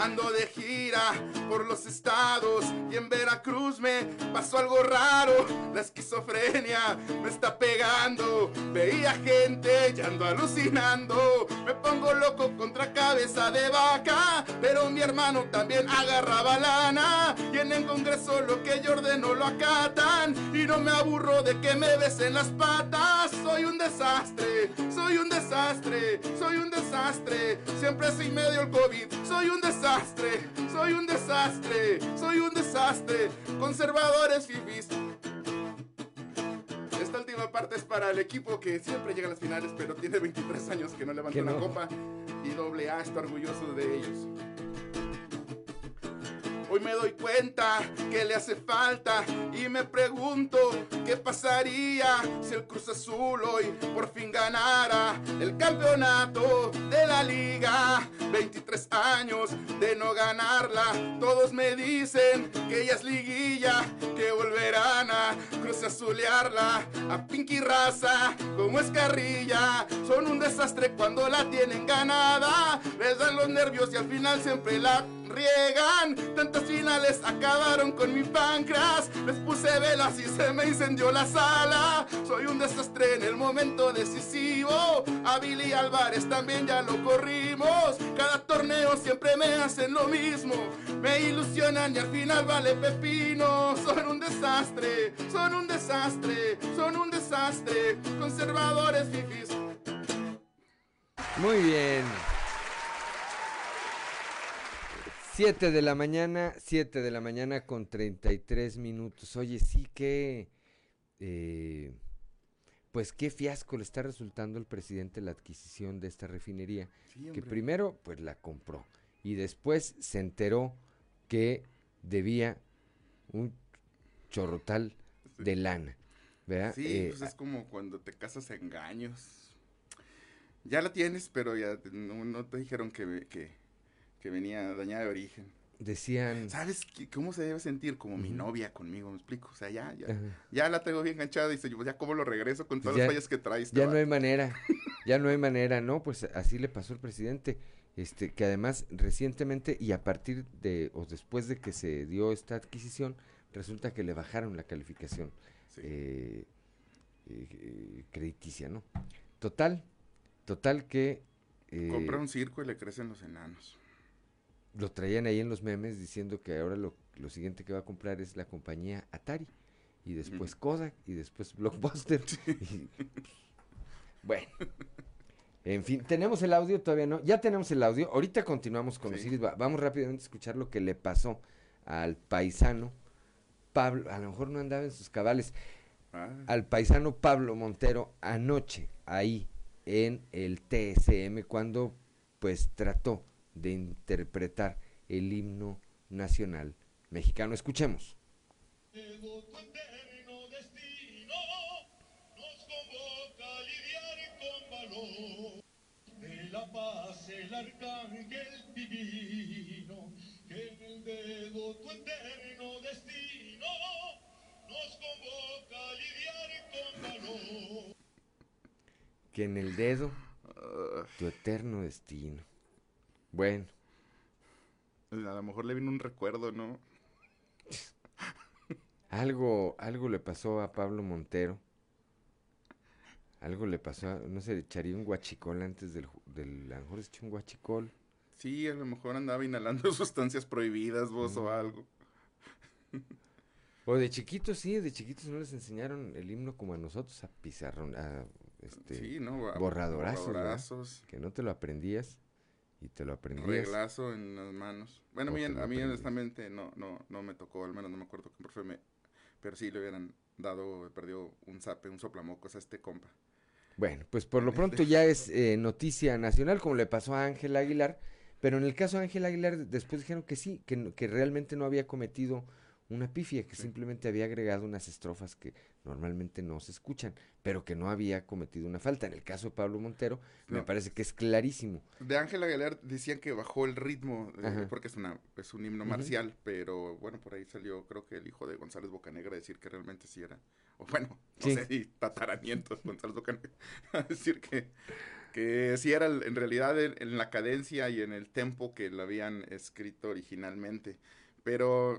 Ando de gira por los estados y en Veracruz me pasó algo raro. La esquizofrenia me está pegando. Veía gente y ando alucinando. Me pongo loco contra cabeza de vaca. Pero mi hermano también agarraba lana. Y en el congreso lo que yo ordeno lo acatan. Y no me aburro de que me besen las patas. Soy un desastre, soy un desastre, soy un desastre. Siempre soy medio el COVID, soy un desastre soy un desastre, soy un desastre. Conservadores fifis. Esta última parte es para el equipo que siempre llega a las finales, pero tiene 23 años que no levanta una copa. Y doble A está orgulloso de ellos. Hoy me doy cuenta que le hace falta y me pregunto qué pasaría si el Cruz Azul hoy por fin ganara el campeonato de la liga. 23 años de no ganarla. Todos me dicen que ella es liguilla, que volverán a cruz azulearla. A Pinky Raza, como es carrilla, son un desastre cuando la tienen ganada. Les dan los nervios y al final siempre la riegan. Tantas finales acabaron con mi páncreas. Les puse velas y se me incendió la sala. Soy un desastre en el momento decisivo. A Billy Álvarez también ya lo corrimos. Cada torneo siempre me hacen lo mismo. Me ilusionan y al final vale pepino. Son un desastre, son un desastre, son un desastre. Conservadores fifis. Muy bien. 7 de la mañana, 7 de la mañana con 33 minutos. Oye, sí que, eh, pues qué fiasco le está resultando al presidente la adquisición de esta refinería, que primero pues la compró y después se enteró que debía un chorrotal de lana. ¿verdad? Sí, Eh, pues es como cuando te casas a engaños. Ya la tienes, pero ya no te dijeron que, que, que venía dañada de origen. decían... ¿Sabes qué- cómo se debe sentir? Como mi novia conmigo, ¿me explico? O sea, ya, ya, Ajá. ya la tengo bien enganchada y dice, yo, ya cómo lo regreso con todas ya- las fallas que traes. Ya te no va". hay manera, (laughs) ya no hay manera, ¿no? Pues así le pasó al presidente, este, que además recientemente y a partir de, o después de que se dio esta adquisición, resulta que le bajaron la calificación eh, eh, eh, crediticia, ¿no? Total, total que... eh, Compra un circo y le crecen los enanos. Lo traían ahí en los memes diciendo que ahora lo, lo siguiente que va a comprar es la compañía Atari y después Kodak y después Blockbuster. (laughs) y, bueno. En fin, ¿tenemos el audio? Todavía no. Ya tenemos el audio. Ahorita continuamos con los iris. Va- Vamos rápidamente a escuchar lo que le pasó al paisano Pablo. A lo mejor no andaba en sus cabales. Al paisano Pablo Montero anoche ahí en el TSM cuando pues trató de interpretar el himno nacional mexicano. Escuchemos. De la paz el arcángel divino, que en el dedo tu eterno destino nos convoca a lidiar con valor. Que en el dedo tu eterno destino. Bueno, A lo mejor le vino un recuerdo, ¿no? algo, algo le pasó a Pablo Montero. Algo le pasó, a- no sé, echaría un guachicol antes del, del a lo mejor se echó un guachicol. Sí, a lo mejor andaba inhalando (laughs) sustancias prohibidas vos Mm. o algo. O de chiquitos, sí, de chiquitos no les enseñaron el himno como a nosotros, a pizarrón, a este, Sí, ¿no? A- borradorazos, borradorazos. que no te lo aprendías y te lo aprendías. Reglazo en las manos. Bueno, a mí, a honestamente no, no, no me tocó, al menos no me acuerdo qué profe me... Pero sí le hubieran dado, perdió un zape, un soplamocos a este compa. Bueno, pues por lo (laughs) pronto ya es eh, noticia nacional, como le pasó a Ángel Aguilar, pero en el caso de Ángel Aguilar después dijeron que sí, que, que realmente no había cometido una pifia, que simplemente había agregado unas estrofas que normalmente no se escuchan, pero que no había cometido una falta. En el caso de Pablo Montero, me parece que es clarísimo. De Ángel Aguilar decían que bajó el ritmo, eh, porque es, una, es un himno marcial, pero bueno, por ahí salió creo que el hijo de González Bocanegra a decir que realmente sí era, o bueno, no Sí. sé, y tataranietos (laughs) González Bocanegra, (laughs) a decir que, que sí era en realidad en, en la cadencia y en el tempo que lo habían escrito originalmente, pero,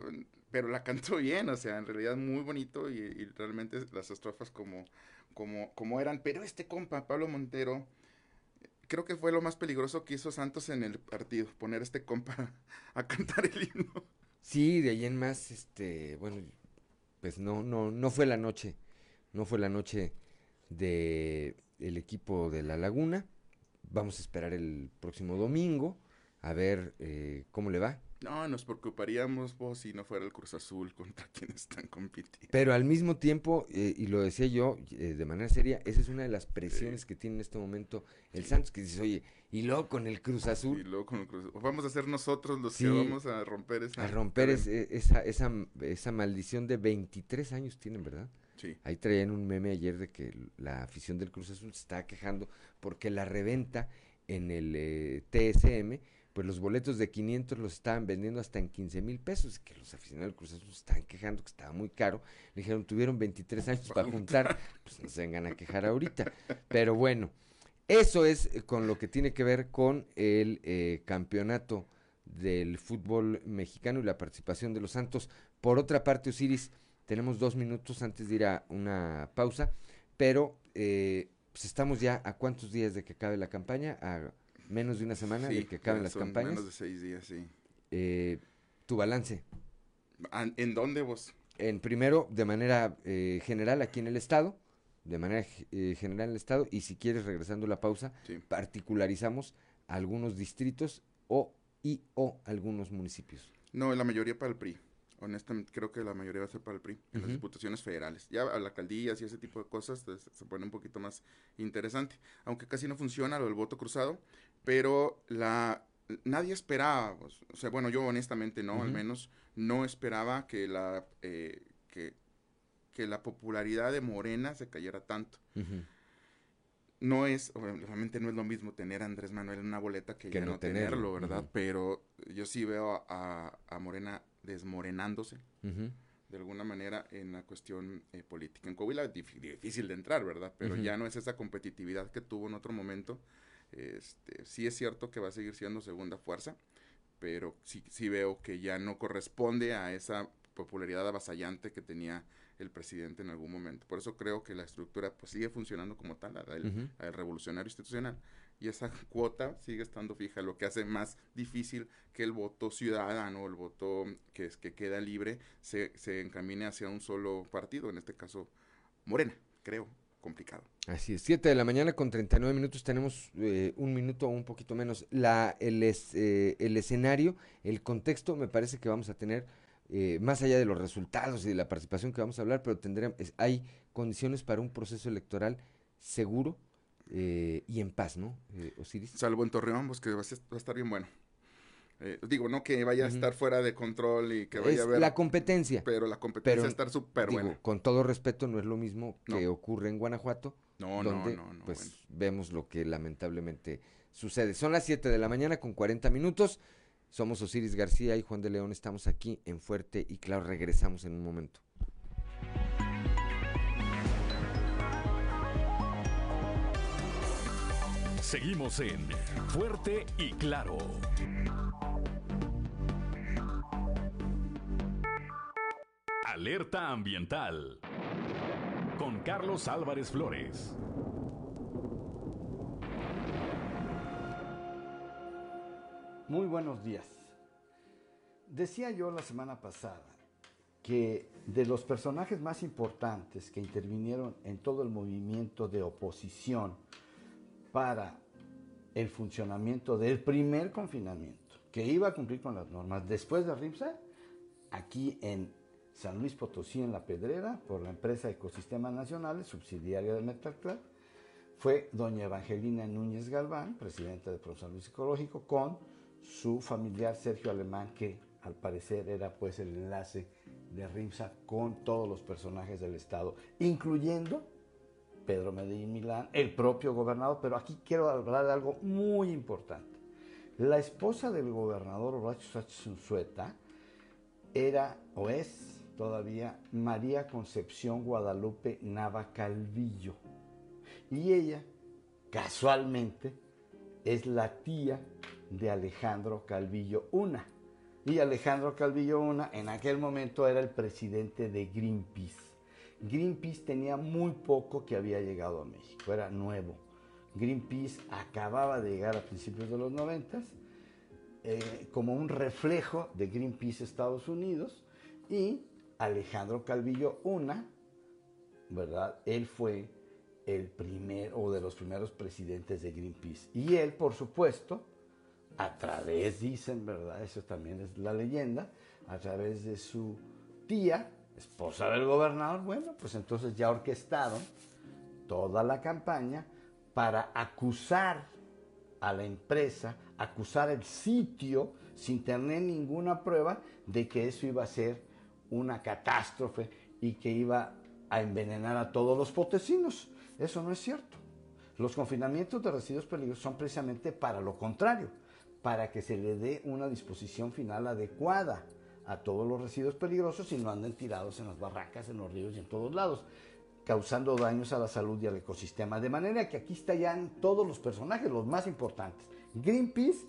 pero la cantó bien, o sea, en realidad muy bonito y, realmente las estrofas como, como, como eran, pero este compa, Pablo Montero, creo que fue lo más peligroso que hizo Santos en el partido, poner a este compa (laughs) a cantar el himno. Sí, de ahí en más, este, bueno, pues no, no, no fue la noche, no fue la noche de el equipo de La Laguna. Vamos a esperar el próximo domingo a ver eh, cómo le va. No, nos preocuparíamos vos si no fuera el Cruz Azul contra (laughs) quienes están compitiendo. Pero al mismo tiempo, eh, y lo decía yo eh, de manera seria, esa es una de las presiones que tiene en este momento el Santos, que dices, oye, y luego con el Cruz Azul. Y luego con el Cruz Azul. Vamos a ser nosotros los Sí, que vamos a romper esa... a romper esa, esa, esa maldición de 23 años tienen, ¿verdad? Sí. Ahí traían un meme ayer de que la afición del Cruz Azul se estaba quejando porque la reventa en el eh, TSM pues los boletos de 500 los estaban vendiendo hasta en 15 mil pesos, que los aficionados del Cruz Azul estaban quejando que estaba muy caro. Le dijeron, tuvieron 23 años para juntar, (laughs) pues no se vengan a quejar ahorita. Pero bueno, eso es eh, con lo que tiene que ver con el eh, campeonato del fútbol mexicano y la participación de los Santos. Por otra parte, Osiris, tenemos dos minutos antes de ir a una pausa, pero eh, pues estamos ya a cuántos días de que acabe la campaña, a menos de una semana de que acaben las campañas. Menos de seis días, sí. Eh, tu balance. ¿En dónde vos? En primero, de manera eh, general aquí en el estado, de manera eh, general en el estado, y si quieres, regresando a la pausa, particularizamos algunos distritos o y o algunos municipios. No, la mayoría para el PRI. Honestamente, creo que la mayoría va a ser para el PRI, en las diputaciones federales. Ya a la alcaldías y ese tipo de cosas pues, se pone un poquito más interesante. Aunque casi no funciona lo del voto cruzado, pero la nadie esperaba, pues, o sea, bueno, yo honestamente no, al menos no esperaba que la eh, que, que, la popularidad de Morena se cayera tanto. No es, obviamente no es lo mismo tener a Andrés Manuel en una boleta que, ya no, tenerlo, ¿verdad? Pero yo sí veo a, a Morena desmorenándose de alguna manera en la cuestión eh, política. En Coahuila es difícil de entrar, ¿verdad? Pero ya no es esa competitividad que tuvo en otro momento este, sí es cierto que va a seguir siendo segunda fuerza, pero sí, sí veo que ya no corresponde a esa popularidad avasallante que tenía el presidente en algún momento. Por eso creo que la estructura pues sigue funcionando como tal, el, revolucionario institucional, y esa cuota sigue estando fija, lo que hace más difícil que el voto ciudadano, el voto que, es, que queda libre, se, se encamine hacia un solo partido, en este caso Morena, creo complicado. Así es, 7 de la mañana con 39 minutos, tenemos eh, un minuto o un poquito menos. La, el, eh, el escenario, el contexto, me parece que vamos a tener, eh, más allá de los resultados y de la participación que vamos a hablar, pero tendremos, hay condiciones para un proceso electoral seguro y en paz, ¿no, Osiris? Salvo en Torreón, pues que va a estar bien bueno. Eh, digo, no que vaya a estar fuera de control y que vaya a haber... La competencia. Pero la competencia pero, estar súper buena. Con todo respeto, no es lo mismo que ocurre en Guanajuato. No, donde, no, no, Pues vemos lo que lamentablemente sucede. Son las 7 de la mañana con 40 minutos. Somos Osiris García y Juan de León. Estamos aquí en Fuerte y claro, regresamos en un momento. Seguimos en Fuerte y Claro. Alerta ambiental con Carlos Álvarez Flores. Muy buenos días. Decía yo la semana pasada que de los personajes más importantes que intervinieron en todo el movimiento de oposición para el funcionamiento del primer confinamiento, que iba a cumplir con las normas después de RIMSA, aquí en San Luis Potosí en La Pedrera por la empresa Ecosistemas Nacionales, subsidiaria de Metalclad, fue doña Evangelina Núñez Galván, presidenta de Pro San Luis Ecológico, con su familiar Sergio Alemán, que al parecer era pues el enlace de RIMSA con todos los personajes del Estado, incluyendo Pedro Medellín Milán, el propio gobernador, pero aquí quiero hablar de algo muy importante. La esposa del gobernador Horacio Sánchez Unzueta era o es todavía María Concepción Guadalupe Nava Calvillo. Y ella, casualmente, es la tía de Alejandro Calvillo Una. Y Alejandro Calvillo Una en aquel momento era el presidente de Greenpeace. Greenpeace tenía muy poco que había llegado a México, era nuevo. Greenpeace acababa de llegar a principios de los noventas eh, como un reflejo de Greenpeace Estados Unidos y Alejandro Calvillo Una, ¿verdad? Él fue el primer o de los primeros presidentes de Greenpeace. Y él, por supuesto, a través, dicen, ¿verdad? Eso también es la leyenda, a través de su tía, esposa del gobernador, bueno, pues entonces ya orquestaron toda la campaña para acusar a la empresa, acusar el sitio sin tener ninguna prueba de que eso iba a ser una catástrofe y que iba a envenenar a todos los potesinos. Eso no es cierto. Los confinamientos de residuos peligrosos son precisamente para lo contrario, para que se le dé una disposición final adecuada a todos los residuos peligrosos y no anden tirados en las barracas, en los ríos y en todos lados, causando daños a la salud y al ecosistema. De manera que aquí están todos los personajes, los más importantes. Greenpeace,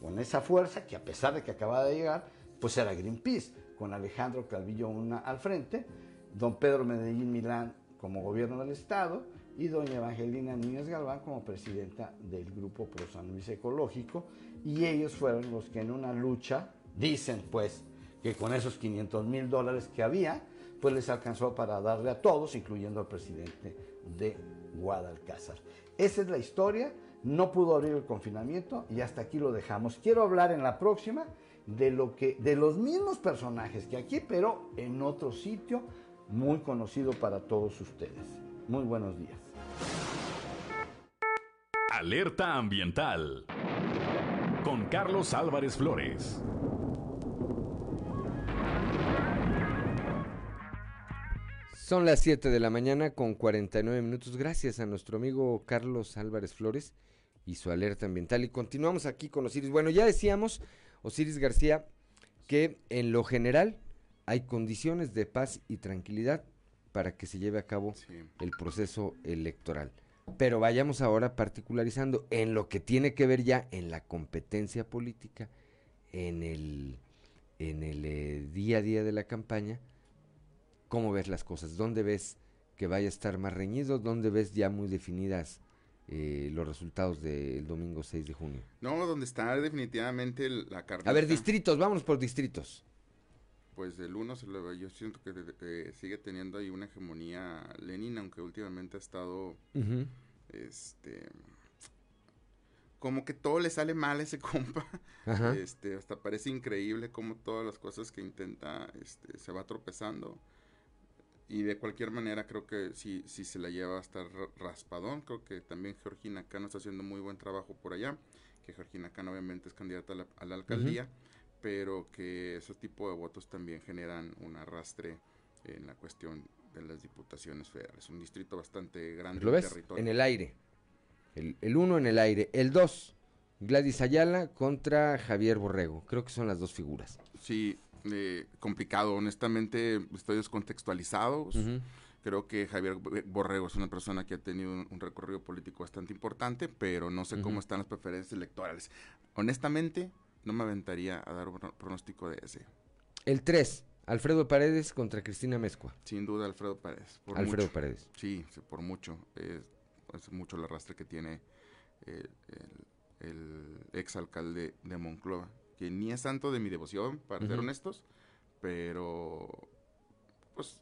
con esa fuerza que a pesar de que acaba de llegar, pues era Greenpeace, con Alejandro Calvillo una al frente, don Pedro Medellín Milán como gobierno del estado y doña Evangelina Núñez Galván como presidenta del grupo Pro San Luis Ecológico y ellos fueron los que en una lucha, dicen pues, que con esos 500 mil dólares que había, pues les alcanzó para darle a todos, incluyendo al presidente de Guadalcázar. Esa es la historia, no pudo abrir el confinamiento y hasta aquí lo dejamos. Quiero hablar en la próxima de lo que de los mismos personajes que aquí, pero en otro sitio muy conocido para todos ustedes. Muy buenos días. Alerta ambiental con Carlos Álvarez Flores. Son las 7 de la mañana con 49 minutos. Gracias a nuestro amigo Carlos Álvarez Flores y su alerta ambiental. Y continuamos aquí con Osiris. Bueno, ya decíamos, Osiris García, que en lo general hay condiciones de paz y tranquilidad para que se lleve a cabo el proceso electoral. Pero vayamos ahora particularizando en lo que tiene que ver ya en la competencia política, en el, en el eh, día a día de la campaña ¿Cómo ves las cosas? ¿Dónde ves que vaya a estar más reñido? ¿Dónde ves ya muy definidas eh, los resultados del domingo 6 de junio? No, donde está definitivamente la carta. A ver, distritos, vámonos por distritos. Pues el uno, yo siento que eh, sigue teniendo ahí una hegemonía Lenin, aunque últimamente ha estado, este, como que todo le sale mal a ese (laughs) compa. Este, hasta parece increíble cómo todas las cosas que intenta, este, se va tropezando y de cualquier manera creo que si, si se la lleva a estar raspadón, creo que también Georgina Cano está haciendo muy buen trabajo por allá, que Georgina Cano obviamente es candidata a la, alcaldía, pero que ese tipo de votos también generan un arrastre en la cuestión de las diputaciones federales. Un distrito bastante grande. ¿Lo ves? En el aire. El, el uno en el aire. El dos, Gladys Ayala contra Javier Borrego. Creo que son las dos figuras. Sí, eh, complicado. Honestamente, estoy descontextualizado. Creo que Javier Borrego es una persona que ha tenido un, recorrido político bastante importante, pero no sé cómo están las preferencias electorales. Honestamente, no me aventaría a dar un pronóstico de ese. El 3, Alfredo Paredes contra Cristina Mezcua. Sin duda, Alfredo Paredes. Alfredo Paredes. Sí, por mucho. Es, mucho el arrastre que tiene eh, el, el exalcalde de Monclova que ni es santo de mi devoción, para ser honestos, pero pues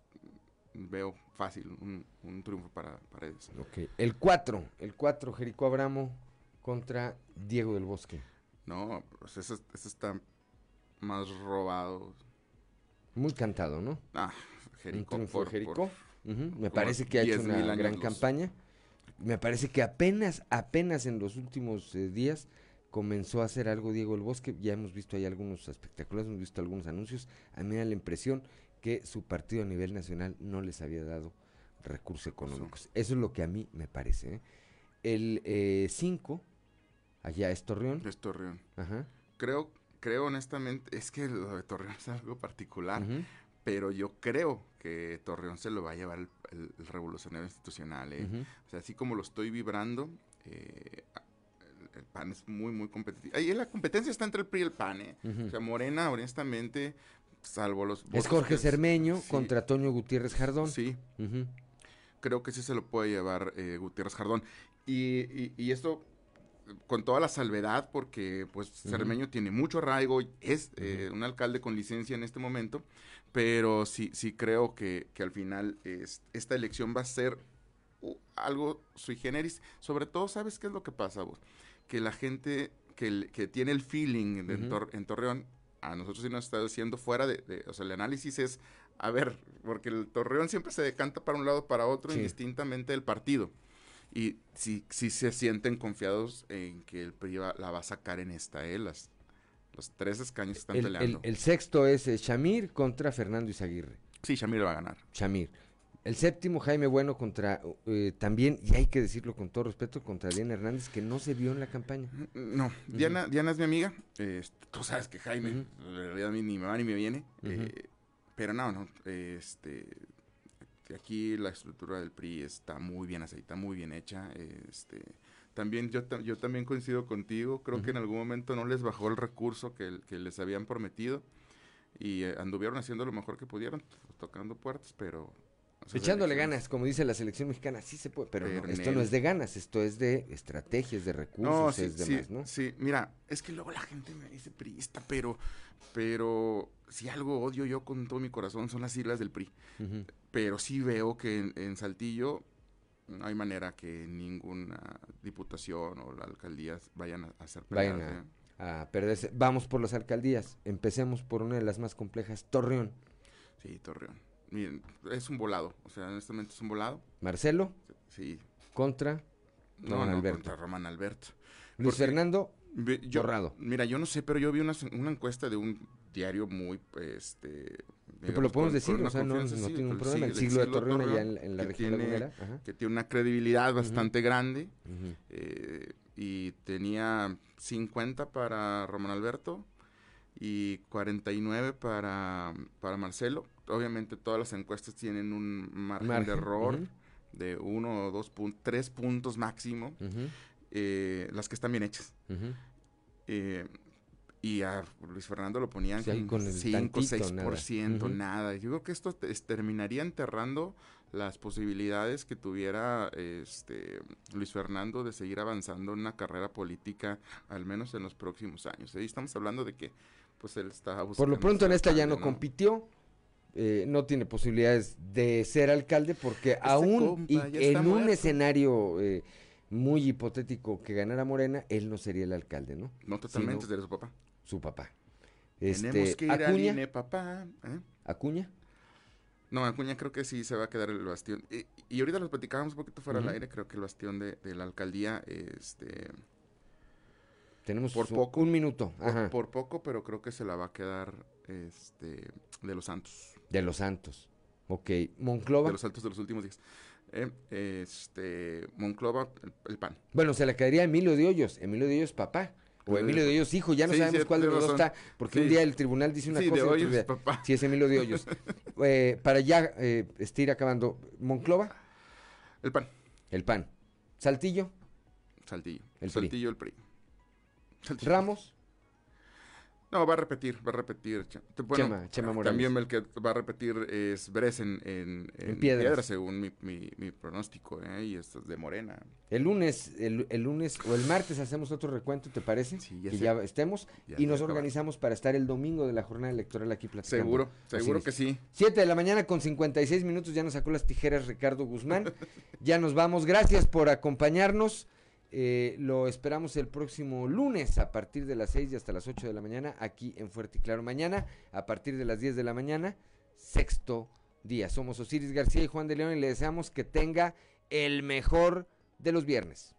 veo fácil un, triunfo para, para ellos. El 4, el 4, Jericó Abramo contra Diego del Bosque. No, pues ese, está más robado. Muy cantado, ¿no? Ah, Jericó. Por, Jericó. Me parece que ha hecho una gran campaña. Me parece que apenas, apenas en los últimos eh, días comenzó a hacer algo Diego el Bosque, ya hemos visto ahí algunos espectáculos, hemos visto algunos anuncios, a mí me da la impresión que su partido a nivel nacional no les había dado recursos económicos. Eso es lo que a mí me parece. ¿eh? El 5, eh, allá es Torreón. Es Torreón. Ajá. Creo, creo honestamente, es que lo de Torreón es algo particular, pero yo creo que Torreón se lo va a llevar el, revolucionario institucional. ¿eh? O sea, así como lo estoy vibrando, eh, el PAN es muy, muy competitivo. Ahí la competencia está entre el PRI y el PAN. ¿eh? O sea, Morena, honestamente, salvo los... Es Jorge Cermeño contra Toño Gutiérrez Jardón. Sí. Creo que sí se lo puede llevar eh, Gutiérrez Jardón. Y, y, esto con toda la salvedad, porque pues Cermeño tiene mucho arraigo, es eh, un alcalde con licencia en este momento, pero sí, sí creo que, que al final es, esta elección va a ser uh, algo sui generis. Sobre todo, ¿sabes qué es lo que pasa vos? Que la gente que, que tiene el feeling en, Torreón, a nosotros sí nos está diciendo fuera de, o sea, el análisis es, a ver, porque el Torreón siempre se decanta para un lado para otro indistintamente del partido. Y sí, sí se sienten confiados en que el PRI la va a sacar en esta, ¿eh? Las, los tres escaños están peleando. El, sexto es Chamir contra Fernando Izaguirre. Sí, Chamir va a ganar. Chamir. El séptimo, Jaime Bueno contra, eh, también, y hay que decirlo con todo respeto, contra Diana Hernández, que no se vio en la campaña. No, Diana, Diana es mi amiga. tú sabes que Jaime, en realidad a mí ni me va ni me viene. eh, pero no, no. Este, aquí la estructura del PRI está muy bien aceitada, muy bien hecha. Este, también yo, yo también coincido contigo. Creo que en algún momento no les bajó el recurso que, que les habían prometido. Y eh, anduvieron haciendo lo mejor que pudieron, tocando puertas, pero... esas Echándole ganas, como dice la selección mexicana, sí se puede, pero, no, esto no es de ganas, esto es de estrategias, de recursos, No, sí, es de sí, más, ¿no? sí, mira, es que luego la gente me dice priista, pero, pero si algo odio yo con todo mi corazón son las siglas del PRI. Pero sí veo que en, en Saltillo no hay manera que ninguna diputación o la alcaldía vayan a hacer Vayan ¿eh? a, a perderse. Vamos por las alcaldías, empecemos por una de las más complejas, Torreón. Sí, Torreón. Miren, es un volado, o sea, honestamente es un volado. Marcelo Sí. contra No, Román no, Alberto. contra Román Alberto. Luis Porque- Fernando, yo- borrado. Mira, yo no sé, pero yo vi una, una encuesta de un diario muy, este... Pero lo podemos con- decir, con o sea, no- no sí, tiene un problema. sí, El siglo de Torreón allá en- en la que región tiene. Que tiene una credibilidad bastante grande. Eh, y tenía 50 para Román Alberto y 49 para, para Marcelo. Obviamente todas las encuestas tienen un margen, Margen, de error de uno o dos puntos, tres puntos máximo, eh, las que están bien hechas. Eh, y a Luis Fernando lo ponían Sí, con, con el 5, tantito, 6%, nada. nada. Yo creo que esto te- terminaría enterrando las posibilidades que tuviera este Luis Fernando de seguir avanzando en una carrera política, al menos en los próximos años. Ahí estamos hablando de que pues él está Por lo pronto en esta ya no compitió, eh, no tiene posibilidades de ser alcalde porque aún compa y en un muerto. escenario eh, muy hipotético que ganara Morena, él no sería el alcalde, ¿no? No totalmente, Sino sería su papá. su papá. Tenemos Este, que ir al Acuña, INE, papá. ¿eh? Acuña, No, Acuña creo que sí se va a quedar el bastión. Y, y ahorita lo platicábamos un poquito fuera al aire, creo que el bastión de, de la alcaldía, este, tenemos por su- poco, un minuto, por, ajá, por poco, pero creo que se la va a quedar, este, de los Santos, de los Santos. Ok, Monclova, de los Santos de los últimos días. Eh, este, Monclova, el, el PAN. bueno, se le quedaría a Emilio de Hoyos, Emilio de Hoyos papá. O Emilio Emilio de- Hoyos hijo, ya no Sí, sabemos cuál de los dos está, porque Sí. un día el tribunal dice una cosa de y otro Hoyos, día- papá. Sí, es Emilio de Hoyos. (laughs) Eh, para ya eh, este, ir acabando, Monclova, El PAN, el PAN. Saltillo, Saltillo. El PRI. Saltillo, el PRI. Saltillo. Ramos, No, va a repetir, va a repetir. Bueno, Chema- Chema también el que va a repetir es Bres en, en, En Piedras. según mi, mi, mi pronóstico, ¿eh? y esto es de Morena. el lunes, el, el lunes o el martes hacemos otro recuento, ¿te parece? Sí, ya que sé. ya estemos Ya y nos organizamos para estar el domingo de la jornada electoral aquí platicando. Seguro, seguro que sí. 7 de la mañana con 56 minutos, ya nos sacó las tijeras Ricardo Guzmán. (laughs) ya nos vamos, gracias por acompañarnos. Eh, lo esperamos el próximo lunes a partir de las 6 y hasta las 8 de la mañana aquí en Fuerte y Claro. Mañana a partir de las 10 de la mañana, sexto día. Somos Osiris García y Juan de León y le deseamos que tenga el mejor de los viernes.